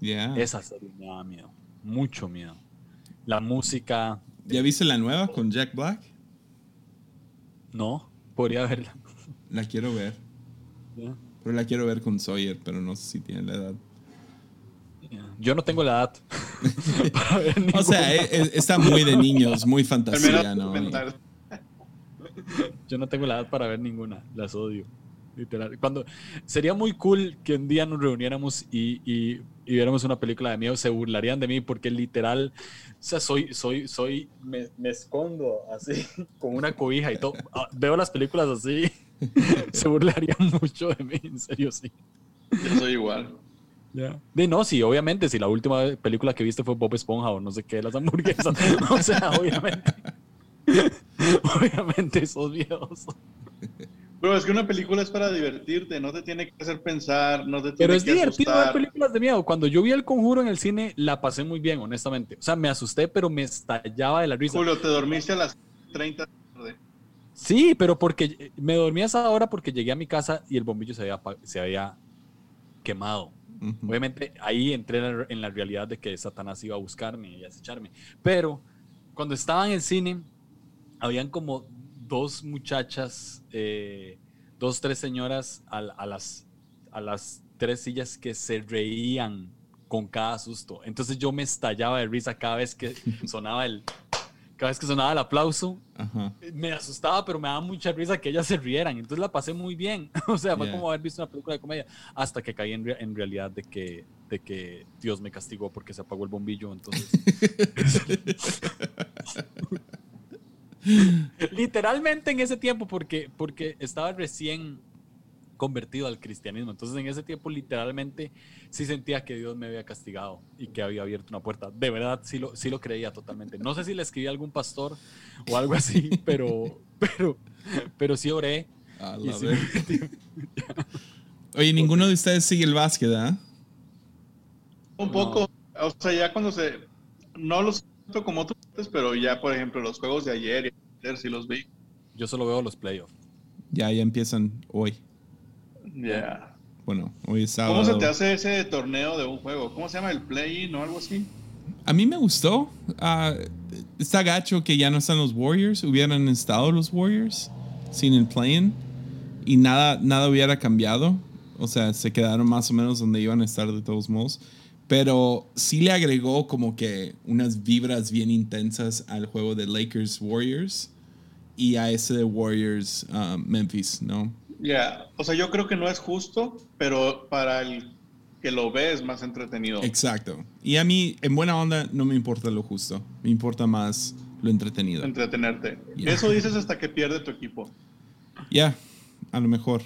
Yeah. Esa serie me daba miedo. Mucho miedo. La música, ¿Ya viste la nueva con Jack Black? no, podría verla. La quiero ver. Pero la quiero ver con Sawyer, pero no sé si tiene la edad. Yo no tengo la edad para ver O sea, e- e- está muy de niños, muy fantasía, ¿no? Yo no tengo la edad para ver ninguna, las odio. Literal. Cuando sería muy cool que un día nos reuniéramos y, y- y viéramos una película de miedo, se burlarían de mí porque literal, o sea, soy, soy, soy, me, me escondo así con una cobija y todo. Ah, Veo las películas así, se burlarían mucho de mí, en serio, sí. Yo soy igual. De no, sí, obviamente, si la última película que viste fue Bob Esponja o no sé qué, las hamburguesas, o sea, obviamente. Obviamente esos videos. Pero es que una película es para divertirte, no te tiene que hacer pensar, no te tiene Pero es que divertido ver películas de miedo. Cuando yo vi El Conjuro en el cine, la pasé muy bien, honestamente. O sea, me asusté, pero me estallaba de la risa. Julio, te dormiste a las 30 de la tarde. Sí, pero porque me dormí a esa hora porque llegué a mi casa y el bombillo se había, se había quemado. Obviamente ahí entré en la, en la realidad de que Satanás iba a buscarme y a acecharme. Pero cuando estaba en el cine, habían como dos muchachas, eh, dos, tres señoras a, a las, a las tres sillas que se reían con cada susto. Entonces yo me estallaba de risa cada vez que sonaba el, cada vez que sonaba el aplauso. Ajá. Me asustaba, pero me daba mucha risa que ellas se rieran. Entonces la pasé muy bien. O sea, fue Yeah. como haber visto una película de comedia. Hasta que caí en, en realidad de que, de que Dios me castigó porque se apagó el bombillo. Entonces. Literalmente en ese tiempo, porque, porque estaba recién convertido al cristianismo. Entonces en ese tiempo literalmente sí sentía que Dios me había castigado y que había abierto una puerta. De verdad sí lo, sí lo creía totalmente. No sé si le escribí a algún pastor o algo así, pero, pero, pero sí oré. A la sí me. Oye, ninguno de ustedes sigue el básquet, ¿ah? Un poco, o sea, ya cuando se... No los siento como tú antes, pero ya, por ejemplo, los juegos de ayer y ayer sí los vi. Yo solo veo los playoffs. Ya, ya empiezan hoy. Ya. Bueno, hoy es sábado. ¿Cómo se te hace ese torneo de un juego? ¿Cómo se llama? ¿El play-in o algo así? A mí me gustó. Ah, está gacho que ya no están los Warriors. Hubieran estado los Warriors sin el play-in y nada, nada hubiera cambiado. O sea, se quedaron más o menos donde iban a estar de todos modos. Pero sí le agregó como que unas vibras bien intensas al juego de Lakers Warriors y a ese de Warriors ah, Memphis, ¿no? Ya, o sea, yo creo que no es justo, pero para el que lo ve es más entretenido. Exacto. Y a mí, en buena onda, no me importa lo justo. Me importa más lo entretenido. Entretenerte. Eso dices hasta que pierde tu equipo. Ya, a lo mejor.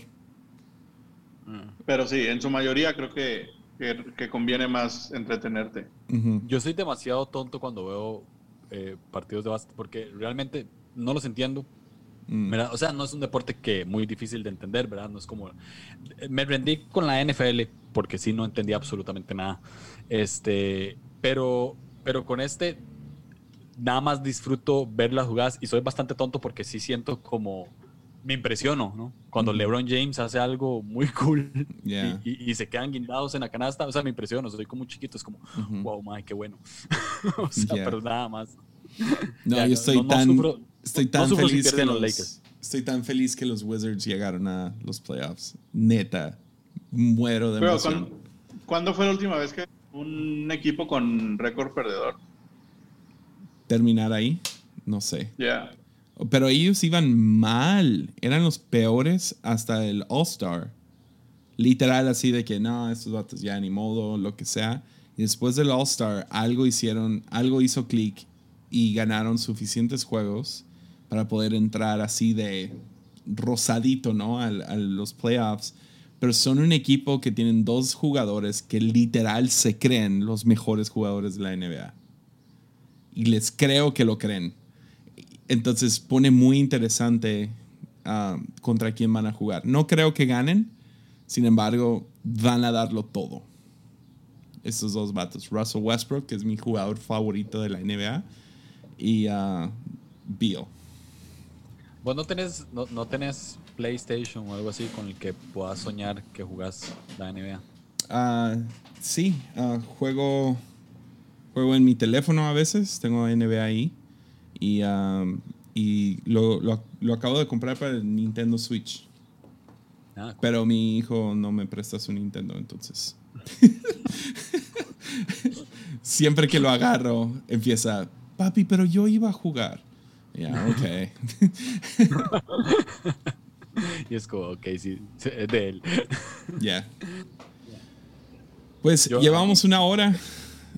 Pero sí, en su mayoría creo que, que, que conviene más entretenerte. Ujú. Yo soy demasiado tonto cuando veo eh, partidos de básquet porque realmente no los entiendo. Mm. ¿verdad? O sea, no es un deporte que muy difícil de entender, ¿verdad? No es como... Me rendí con la NFL porque sí no entendía absolutamente nada. Este, pero, pero con este nada más disfruto ver las jugadas y soy bastante tonto porque sí siento como... Me impresiono, ¿no? Cuando. LeBron James hace algo muy cool Yeah. y, y- y se quedan guindados en la canasta, o sea, me impresiono, soy como chiquito, es como, wow, madre, qué bueno. o sea, Yeah. pero nada más. No, Ya, yo estoy no- no tan, sufro- estoy no tan sufro si feliz que los, los Lakers. estoy tan feliz que los Wizards llegaron a los playoffs. Neta, muero de Pero emoción. ¿cuán- ¿cuándo fue la última vez que un equipo con récord perdedor? Terminar ahí, no sé. Ya. Pero ellos iban mal, eran los peores hasta el All Star. Literal así de que no, estos vatos ya ni modo, lo que sea. Y después del All Star algo hicieron, algo hizo clic y ganaron suficientes juegos para poder entrar así de rosadito, ¿no? A los playoffs. Pero son un equipo que tienen dos jugadores que literal se creen los mejores jugadores de la NBA. Y les creo que lo creen. Entonces pone muy interesante ah, contra quién van a jugar. No creo que ganen, Sin embargo, van a darlo todo. Estos dos vatos. Russell Westbrook, que es mi jugador favorito de la NBA, y uh, Beal. ¿Vos no tenés, no, no tenés PlayStation o algo así con el que puedas soñar que jugás la NBA? Ah, sí, juego, juego en mi teléfono a veces, tengo NBA ahí. Y, y lo, lo- lo acabo de comprar para el Nintendo Switch. Ah, Pero mi hijo no me presta su Nintendo, entonces. Siempre que lo agarro, empieza, papi, pero yo iba a jugar. Ya, ok. y es como, ok, sí, de él. Ya. Pues Yo- llevamos una hora.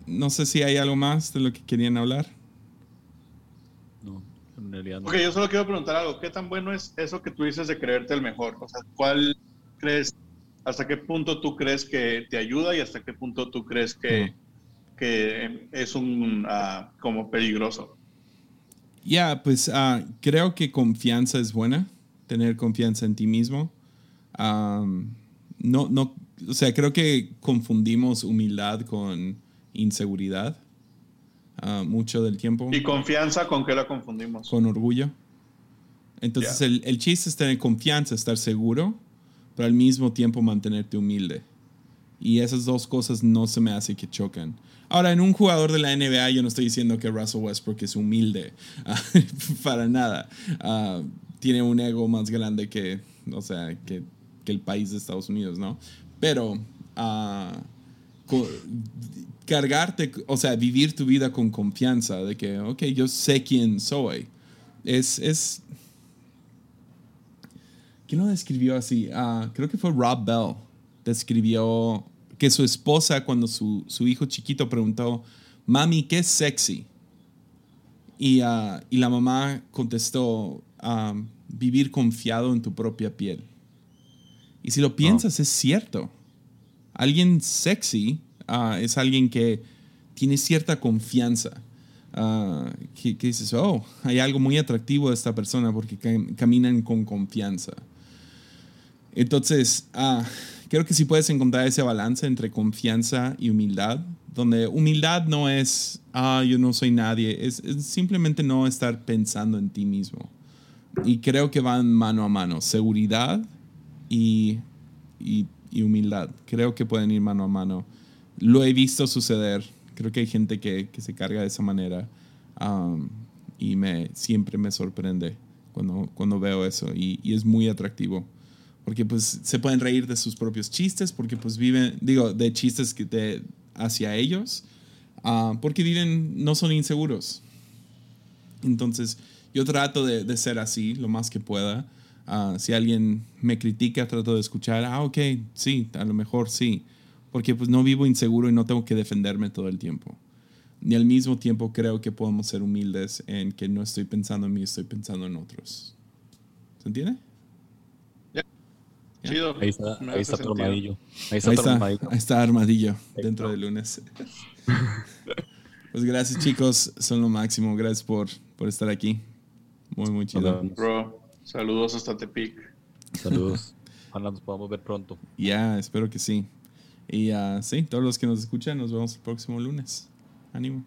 No sé si hay algo más de lo que querían hablar. Realidad no. Ok, yo solo quiero preguntar algo. ¿Qué tan bueno es eso que tú dices de creerte el mejor? O sea, ¿cuál crees, hasta qué punto tú crees que te ayuda y hasta qué punto tú crees que, que es un, ah, como peligroso? Ya, pues ah, creo que confianza es buena, tener confianza en ti mismo. No, no, o sea, creo que confundimos humildad con inseguridad ah, mucho del tiempo, ¿Y confianza con qué la confundimos? con orgullo. Entonces Ya. el, el chiste es tener confianza, estar seguro, pero al mismo tiempo mantenerte humilde. Y esas dos cosas no se me hace que chocan. Ahora, en un jugador de la NBA, yo no estoy diciendo que Russell Westbrook es humilde, ah, para nada. Ah, tiene un ego más grande que, o sea, que, que el país de Estados Unidos, ¿no? Pero ah, cargarte, o sea, vivir tu vida con confianza de que, ok, yo sé quién soy. Es, es ¿Quién lo describió así? Ah, creo que fue Rob Bell. Describió que su esposa, cuando su, su hijo chiquito preguntó, Mami, ¿qué es sexy? Y, ah, y la mamá contestó, ah, vivir confiado en tu propia piel. Y si lo piensas, es cierto. Alguien sexy ah, es alguien que tiene cierta confianza. Ah, que, que dices, oh, hay algo muy atractivo de esta persona porque cam- caminan con confianza. Entonces, ah, creo que si puedes encontrar ese balance entre confianza y humildad, donde humildad no es, ah, yo no soy nadie, es, es simplemente no estar pensando en ti mismo. Y creo que van mano a mano, seguridad y, y, y humildad. Creo que pueden ir mano a mano. Lo he visto suceder. Creo que hay gente que, que se carga de esa manera. um, y me, siempre me sorprende cuando, cuando veo eso. Y, y es muy atractivo. Porque pues se pueden reír de sus propios chistes, porque pues viven, digo, de chistes que te, hacia ellos, ah, porque viven, no son inseguros. Entonces, yo trato de, de ser así lo más que pueda. Ah, si alguien me critica, trato de escuchar, ah, ok, sí, a lo mejor sí. Porque pues no vivo inseguro y no tengo que defenderme todo el tiempo. Y al mismo tiempo creo que podemos ser humildes en que no estoy pensando en mí, estoy pensando en otros. ¿Se entiende? Ya. Chido. Ahí está, ahí está tu armadillo. Ahí está Ahí está, armadillo. ahí está Armadillo Ahí dentro está. del lunes. Pues gracias chicos, son lo máximo. Gracias por, por estar aquí. Muy, muy chido. Bro, saludos hasta Tepic. Saludos. Ojalá nos podamos ver pronto. Ya, espero que sí. Y ah, sí, todos los que nos escuchan, nos vemos el próximo lunes. Ánimo.